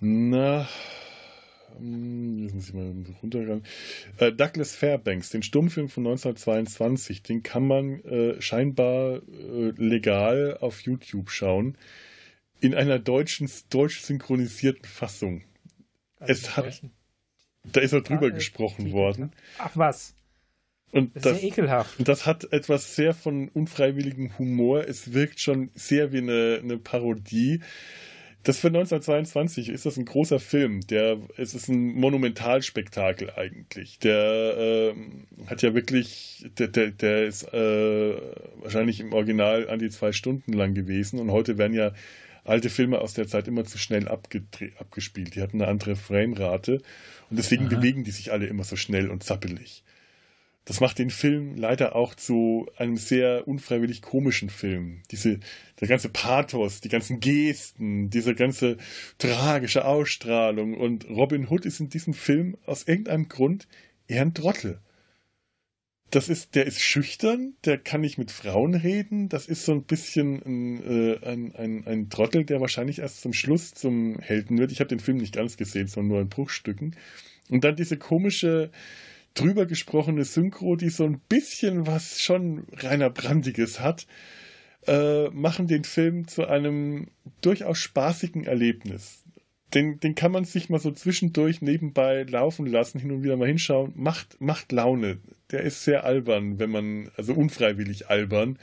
Na, jetzt muss ich mal runtergehen. Äh, Douglas Fairbanks, den Stummfilm von 1922, den kann man äh, scheinbar äh, legal auf YouTube schauen. In einer deutschen, deutsch synchronisierten Fassung. Also es hat, da ist auch drüber gesprochen worden. Ach was. Und das, das ist ja ekelhaft. Und das hat etwas sehr von unfreiwilligem Humor. Es wirkt schon sehr wie eine, eine Parodie. Das für 1922 ist das ein großer Film. Der, es ist ein Monumentalspektakel eigentlich. Der äh, hat ja wirklich, der, der, der ist äh, wahrscheinlich im Original an die zwei Stunden lang gewesen und heute werden ja alte Filme aus der Zeit immer zu schnell abgespielt. Die hatten eine andere Framerate und deswegen Aha. bewegen die sich alle immer so schnell und zappelig. Das macht den Film leider auch zu einem sehr unfreiwillig komischen Film. Diese, der ganze Pathos, die ganzen Gesten, diese ganze tragische Ausstrahlung. Und Robin Hood ist in diesem Film aus irgendeinem Grund eher ein Trottel. das ist, der ist schüchtern, der kann nicht mit Frauen reden. Das ist so ein bisschen ein, äh, ein, ein, ein Trottel, der wahrscheinlich erst zum Schluss zum Helden wird. Ich habe den Film nicht ganz gesehen, sondern nur in Bruchstücken. Und dann diese komische, drüber gesprochene Synchro, die so ein bisschen was schon reiner Brandiges hat, äh, machen den Film zu einem durchaus spaßigen Erlebnis den, den kann man sich mal so zwischendurch nebenbei laufen lassen, hin und wieder mal hinschauen. Macht, macht Laune. Der ist sehr albern, wenn man, also unfreiwillig albern.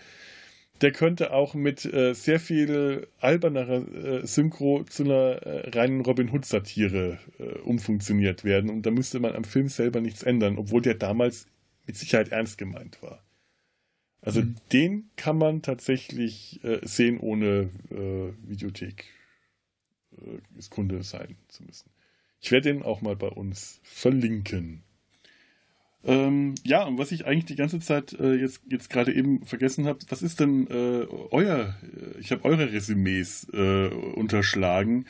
Der könnte auch mit äh, sehr viel albernerer äh, Synchro zu einer äh, reinen Robin Hood-Satire äh, umfunktioniert werden. Und da müsste man am Film selber nichts ändern, obwohl der damals mit Sicherheit ernst gemeint war. Also mhm. den kann man tatsächlich äh, sehen ohne äh, Videothek äh, Kunde sein zu müssen. Ich werde den auch mal bei uns verlinken. Ähm, ja, und was ich eigentlich die ganze Zeit äh, jetzt, jetzt gerade eben vergessen habe, was ist denn äh, euer, äh, ich habe eure Resümees äh, unterschlagen.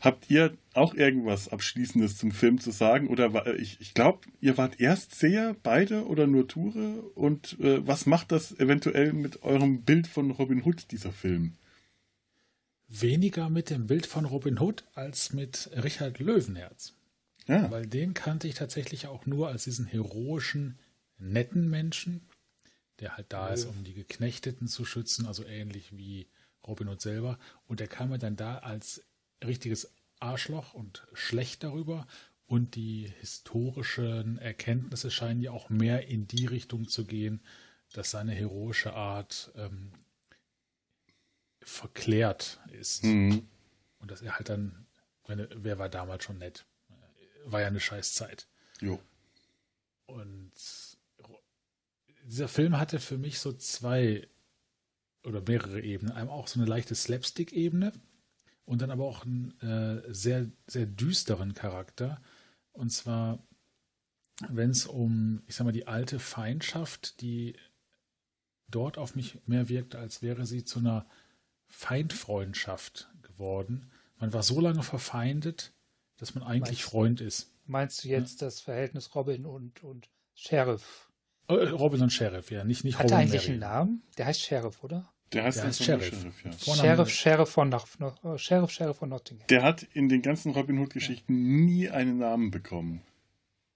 Habt ihr auch irgendwas Abschließendes zum Film zu sagen? Oder war, ich, ich glaube, ihr wart Erstseher, beide oder nur Toure? Und äh, was macht das eventuell mit eurem Bild von Robin Hood, dieser Film? weniger mit dem Bild von Robin Hood als mit Richard Löwenherz. Ja. Weil den kannte ich tatsächlich auch nur als diesen heroischen, netten Menschen, der halt da ja. ist, um die Geknechteten zu schützen, also ähnlich wie Robin Hood selber. Und der kam mir dann da als richtiges Arschloch und schlecht darüber. Und die historischen Erkenntnisse scheinen ja auch mehr in die Richtung zu gehen, dass seine heroische Art ähm, verklärt ist. Mhm. Und dass er halt dann, meine, wer war damals schon nett? War ja eine scheiß Zeit. Jo. Und dieser Film hatte für mich so zwei oder mehrere Ebenen. Einmal auch so eine leichte Slapstick-Ebene und dann aber auch einen äh, sehr, sehr düsteren Charakter. Und zwar, wenn es um, ich sag mal, die alte Feindschaft, die dort auf mich mehr wirkte, als wäre sie zu einer Feindfreundschaft geworden. Man war so lange verfeindet, dass man eigentlich meinst, Freund ist. Meinst du jetzt ja? das Verhältnis Robin und, und Sheriff? Äh, Robin und Sheriff, ja, nicht, nicht Hat Robin. Hat er eigentlich einen Namen? Der heißt Sheriff, oder? Der heißt, der heißt Sheriff. Sheriff, ja. Sheriff, Sheriff, von no äh, Sheriff, Sheriff von Nottingham. Der hat in den ganzen Robin Hood-Geschichten ja. nie einen Namen bekommen.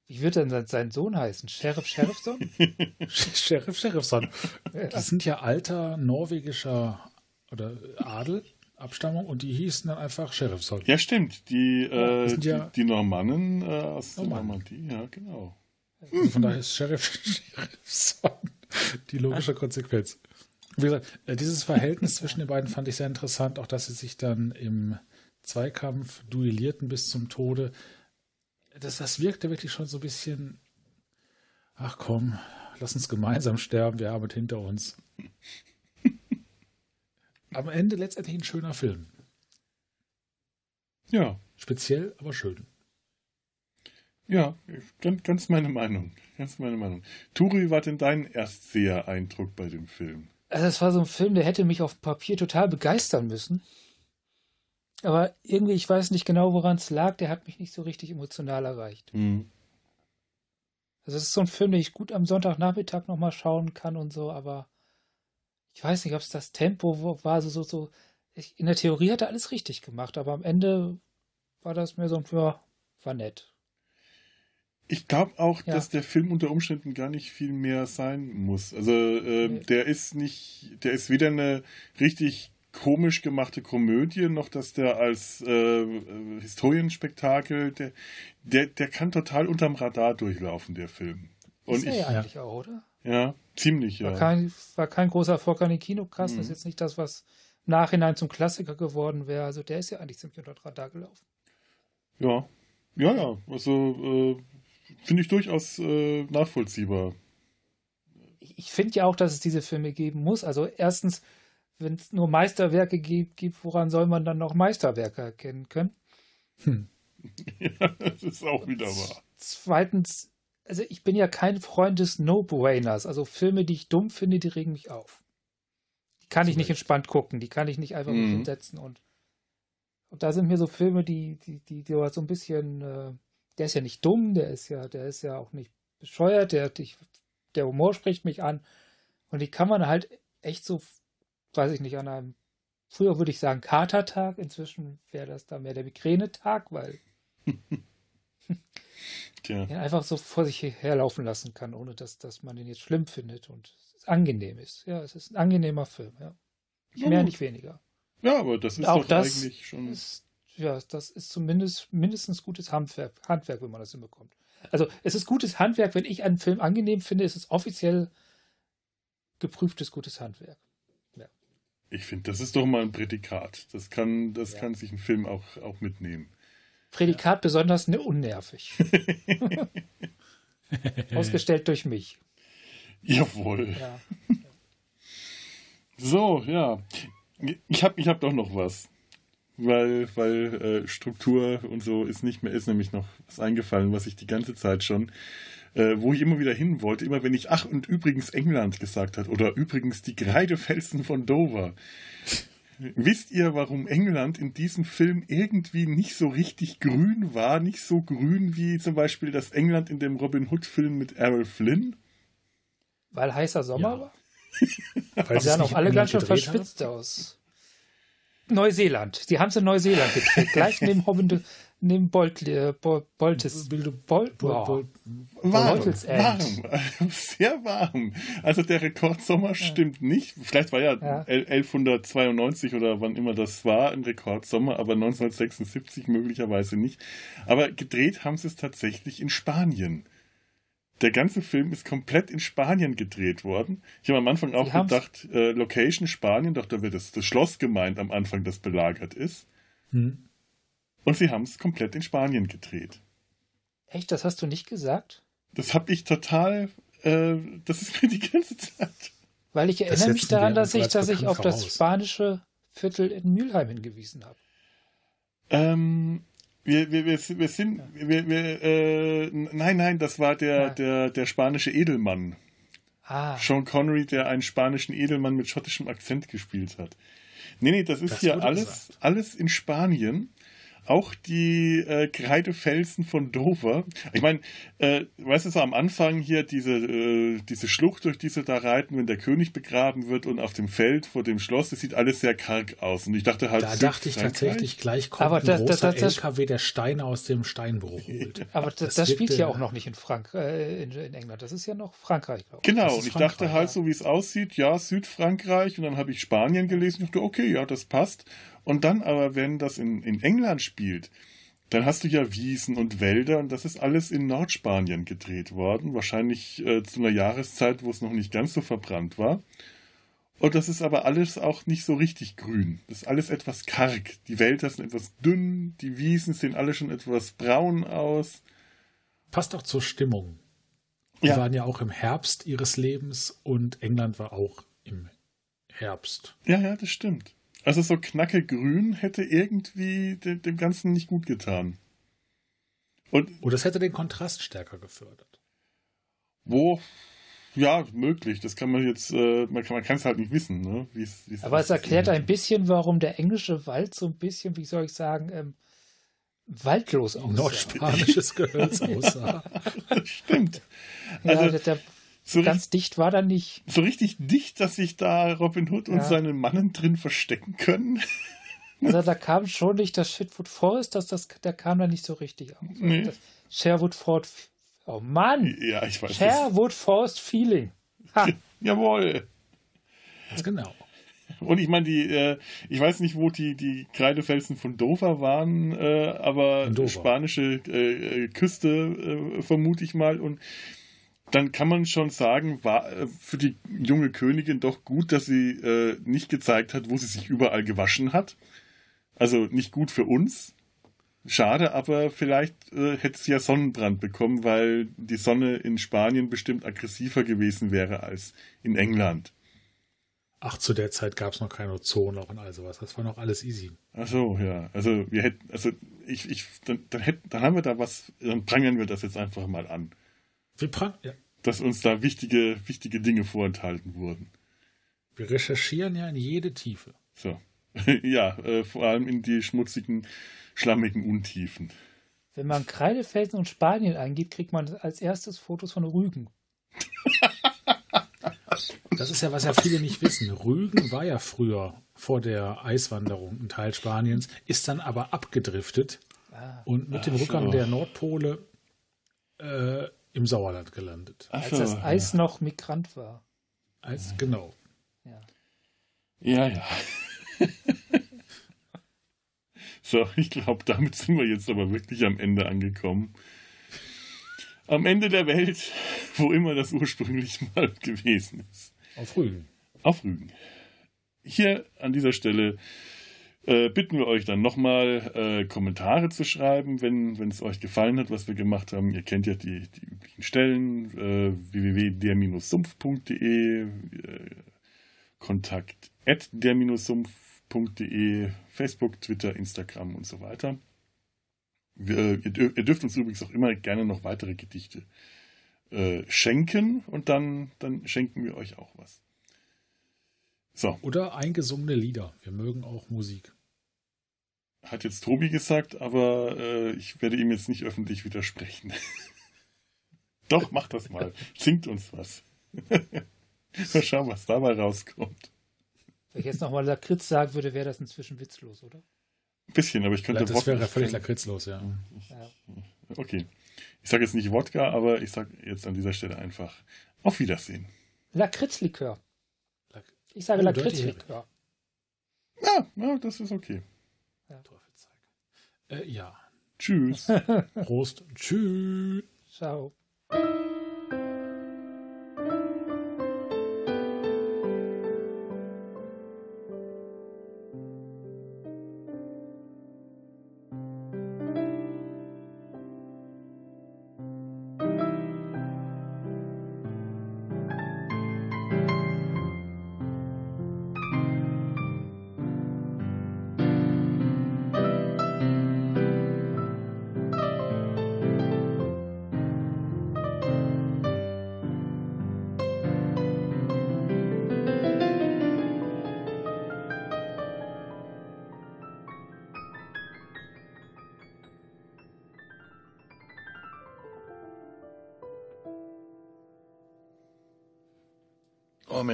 Wie wird denn sein Sohn heißen? Sheriff Sheriffson? (laughs) (laughs) Sheriff Sheriffson. Das sind ja alter norwegischer oder Adel, Abstammung, und die hießen dann einfach Sheriffson. Ja, stimmt. Die, äh, die, ja die, Normannen äh, aus der Normandie, ja, genau. Also von daher ist Sheriff (laughs) Sheriffson die logische Konsequenz. Wie gesagt, äh, dieses Verhältnis zwischen den beiden fand ich sehr interessant, auch dass sie sich dann im Zweikampf duellierten bis zum Tode. Das, das wirkte wirklich schon so ein bisschen, ach komm, lass uns gemeinsam sterben, wir haben es hinter uns am Ende letztendlich ein schöner Film. Ja. Speziell, aber schön. Ja, ganz, ganz meine Meinung. Ganz meine Meinung. Turi, war denn dein Erstseher-Eindruck bei dem Film? Also es war so ein Film, der hätte mich auf Papier total begeistern müssen. Aber irgendwie, ich weiß nicht genau, woran es lag, der hat mich nicht so richtig emotional erreicht. Mhm. Also es ist so ein Film, den ich gut am Sonntagnachmittag nochmal schauen kann und so, aber ich weiß nicht, ob es das Tempo war, so, so, so. Ich, in der Theorie hat er alles richtig gemacht, aber am Ende war das mir so, ja, war nett. Ich glaube auch, ja. dass der Film unter Umständen gar nicht viel mehr sein muss. Also äh, nee. der ist nicht, der ist weder eine richtig komisch gemachte Komödie, noch dass der als äh, Historienspektakel, der, der, der kann total unterm Radar durchlaufen, der Film. Und ist er ich, ja eigentlich auch, oder? Ja, ziemlich, ja. War kein, war kein großer Erfolg an den Kinokassen. Mhm. Das ist jetzt nicht das, was im Nachhinein zum Klassiker geworden wäre. Also der ist ja eigentlich ziemlich unter Radar gelaufen. Ja, ja, ja. Also äh, finde ich durchaus äh, nachvollziehbar. Ich, ich finde ja auch, dass es diese Filme geben muss. Also erstens, wenn es nur Meisterwerke gibt, gibt, woran soll man dann noch Meisterwerke erkennen können? Hm. (laughs) ja, das ist auch wieder wahr. Zweitens, also ich bin ja kein Freund des No-Brainers. Also Filme, die ich dumm finde, die regen mich auf. Die kann ich nicht entspannt gucken, die kann ich nicht einfach mhm. hinsetzen und und da sind mir so Filme, die, die, die, die so ein bisschen, äh, der ist ja nicht dumm, der ist ja, der ist ja auch nicht bescheuert, der, ich der Humor spricht mich an. Und die kann man halt echt so, weiß ich nicht, an einem, früher würde ich sagen Katertag, inzwischen wäre das da mehr der Migränetag, weil (laughs) ja. einfach so vor sich herlaufen lassen kann, ohne dass, dass man den jetzt schlimm findet und angenehm ist. Ja, es ist ein angenehmer Film, ja. Nicht mehr, nicht weniger. Ja, aber das ist auch doch das eigentlich schon. Ist, ja, das ist zumindest mindestens gutes Handwerk, Handwerk, wenn man das hinbekommt. Also es ist gutes Handwerk, wenn ich einen Film angenehm finde, ist es offiziell geprüftes gutes Handwerk. Ja. Ich finde, das ist doch mal ein Prädikat. Das kann, das ja. kann sich ein Film auch, auch mitnehmen. Prädikat ja. besonders ne, unnervig. (laughs) Ausgestellt durch mich. Jawohl. Ja. So, ja. Ich habe ich hab doch noch was. Weil, weil äh, Struktur und so ist nicht mehr, ist nämlich noch was eingefallen, was ich die ganze Zeit schon, äh, wo ich immer wieder hin wollte, immer wenn ich, ach, und übrigens England gesagt hat, oder übrigens die Kreidefelsen von Dover. (laughs) Wisst ihr, warum England in diesem Film irgendwie nicht so richtig grün war? Nicht so grün wie zum Beispiel das England in dem Robin Hood-Film mit Errol Flynn? Weil heißer Sommer ja. war? (laughs) Weil sie sahen auch alle ganz schön verschwitzt hat? aus. Neuseeland. Die haben es in Neuseeland gedreht. (laughs) Gleich neben Hobbende, neben Bolt, äh, Boltes. Bolt, Bolt, Bolt, warm, warm, (laughs) sehr warm. Also der Rekordsommer ja. stimmt nicht. Vielleicht war ja, ja 1192 oder wann immer das war ein Rekordsommer, aber 1976 möglicherweise nicht. Aber gedreht haben sie es tatsächlich in Spanien. Der ganze Film ist komplett in Spanien gedreht worden. Ich habe am Anfang auch gedacht, äh, Location Spanien, doch da wird das, das Schloss gemeint am Anfang, das belagert ist. Hm. Und sie haben es komplett in Spanien gedreht. Echt, das hast du nicht gesagt? Das habe ich total, äh, das ist mir die ganze Zeit. Weil ich erinnere mich daran, dass ich, dass ich auf voraus. das spanische Viertel in Mülheim hingewiesen habe. Ähm, wir, wir, wir, wir sind, wir, wir, äh, nein, nein, das war der, ja. der, der spanische Edelmann. Ah. Sean Connery, der einen spanischen Edelmann mit schottischem Akzent gespielt hat. Nee, nee, das ist das hier alles, alles in Spanien auch die äh, Kreidefelsen von Dover. Ich meine, äh, weißt du so am Anfang hier diese, äh, diese Schlucht, durch die sie da reiten, wenn der König begraben wird und auf dem Feld vor dem Schloss, das sieht alles sehr karg aus. Und ich dachte halt. Da dachte ich tatsächlich, gleich kommt aber ein großer das, das, LKW, der Steine aus dem Steinbruch holt. (laughs) Aber das, das spielt ja auch noch nicht in, Frank äh, in, in, England. Das ist ja noch Frankreich, glaube ich. Genau, und ich dachte halt, so wie es aussieht, ja, Südfrankreich. Und dann habe ich Spanien gelesen und dachte, okay, ja, das passt. Und dann aber, wenn das in, in England spielt, dann hast du ja Wiesen und Wälder und das ist alles in Nordspanien gedreht worden. Wahrscheinlich äh, zu einer Jahreszeit, wo es noch nicht ganz so verbrannt war. Und das ist aber alles auch nicht so richtig grün. Das ist alles etwas karg. Die Wälder sind etwas dünn, die Wiesen sehen alle schon etwas braun aus. Passt auch zur Stimmung. Die ja. waren ja auch im Herbst ihres Lebens und England war auch im Herbst. Ja, ja, das stimmt. Also so knackegrün hätte irgendwie dem, dem Ganzen nicht gut getan. Und Oder es hätte den Kontrast stärker gefördert. Wo? Ja, möglich. Das kann man jetzt, äh, man kann es halt nicht wissen. Ne? Wie's, wie's Aber es erklärt ein bisschen, warum der englische Wald so ein bisschen, wie soll ich sagen, ähm, waldlos aussah. Nordspanisches Gehölz (laughs) aussah. Stimmt. Also, ja, der, so ganz dicht war da nicht. So richtig dicht, dass sich da Robin Hood und seine Mannen drin verstecken können. (laughs) Also da kam schon nicht das Shitwood Forest, das, das, der kam da nicht so richtig aus. Nee. Das Sherwood Fort. Oh Mann! Ja, ich weiß. Sherwood Forest Feeling. Ha. Jawohl. Ganz genau. Und ich meine, die, äh, ich weiß nicht, wo die, die Kreidefelsen von Dover waren, äh, aber Dover. spanische äh, Küste, äh, vermute ich mal. Und dann kann man schon sagen, war äh, für die junge Königin doch gut, dass sie äh, nicht gezeigt hat, wo sie sich überall gewaschen hat. Also nicht gut für uns. Schade, aber vielleicht äh, hätte sie ja Sonnenbrand bekommen, weil die Sonne in Spanien bestimmt aggressiver gewesen wäre als in England. Ach, zu der Zeit gab es noch keine Ozone und all sowas. Das war noch alles easy. Ach so, ja. Also wir hätten, also ich, ich, dann, dann, hätten, dann haben wir da was, dann prangern wir das jetzt einfach mal an. Prang ja. Dass uns da wichtige, wichtige Dinge vorenthalten wurden. Wir recherchieren ja in jede Tiefe. So. (laughs) ja, äh, vor allem in die schmutzigen, schlammigen Untiefen. Wenn man Kreidefelsen und Spanien eingibt, kriegt man als erstes Fotos von Rügen. (laughs) Das ist ja, was ja viele nicht wissen. Rügen war ja früher vor der Eiswanderung ein Teil Spaniens, ist dann aber abgedriftet ah. und mit dem Rückgang so. der Nordpole äh, im Sauerland gelandet. Ach Als das Eis ja. noch Migrant war. Eis, genau. Ja, ja. ja. (laughs) so, ich glaube, damit sind wir jetzt aber wirklich am Ende angekommen. Am Ende der Welt, (laughs) wo immer das ursprünglich (laughs) mal gewesen ist. Auf Rügen. Auf Rügen. Hier an dieser Stelle äh, bitten wir euch dann nochmal äh, Kommentare zu schreiben, wenn, wenn es euch gefallen hat, was wir gemacht haben. Ihr kennt ja die, die üblichen Stellen, äh, www.der-sumpf.de, äh, kontakt at der-sumpf.de, Facebook, Twitter, Instagram und so weiter. Wir, ihr, ihr, dürft uns übrigens auch immer gerne noch weitere Gedichte äh, schenken und dann, dann schenken wir euch auch was. So. Oder eingesungene Lieder. Wir mögen auch Musik. Hat jetzt Tobi gesagt, aber äh, ich werde ihm jetzt nicht öffentlich widersprechen. (laughs) Doch, mach das mal. Singt uns was. (laughs) mal schauen, was dabei rauskommt. Wenn ich jetzt nochmal Lakritz sagen würde, wäre das inzwischen witzlos, oder? Ein bisschen, aber ich könnte. Das wäre völlig lakritzlos, ja. ja. Okay. Ich sage jetzt nicht Wodka, aber ich sage jetzt an dieser Stelle einfach auf Wiedersehen. Lakritzlikör. Ich sage oh, Lakritzlikör. Ja, ja, das ist okay. Ja. Äh, ja. Tschüss. (laughs) Prost. Tschüss. Ciao.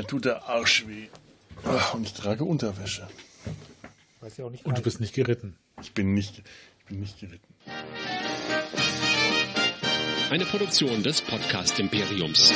Mir tut der Arsch weh. Und ich trage Unterwäsche. Weiß ja auch nicht und du bist nicht geritten. Ich bin nicht, ich bin nicht geritten. Eine Produktion des Podcast Imperiums.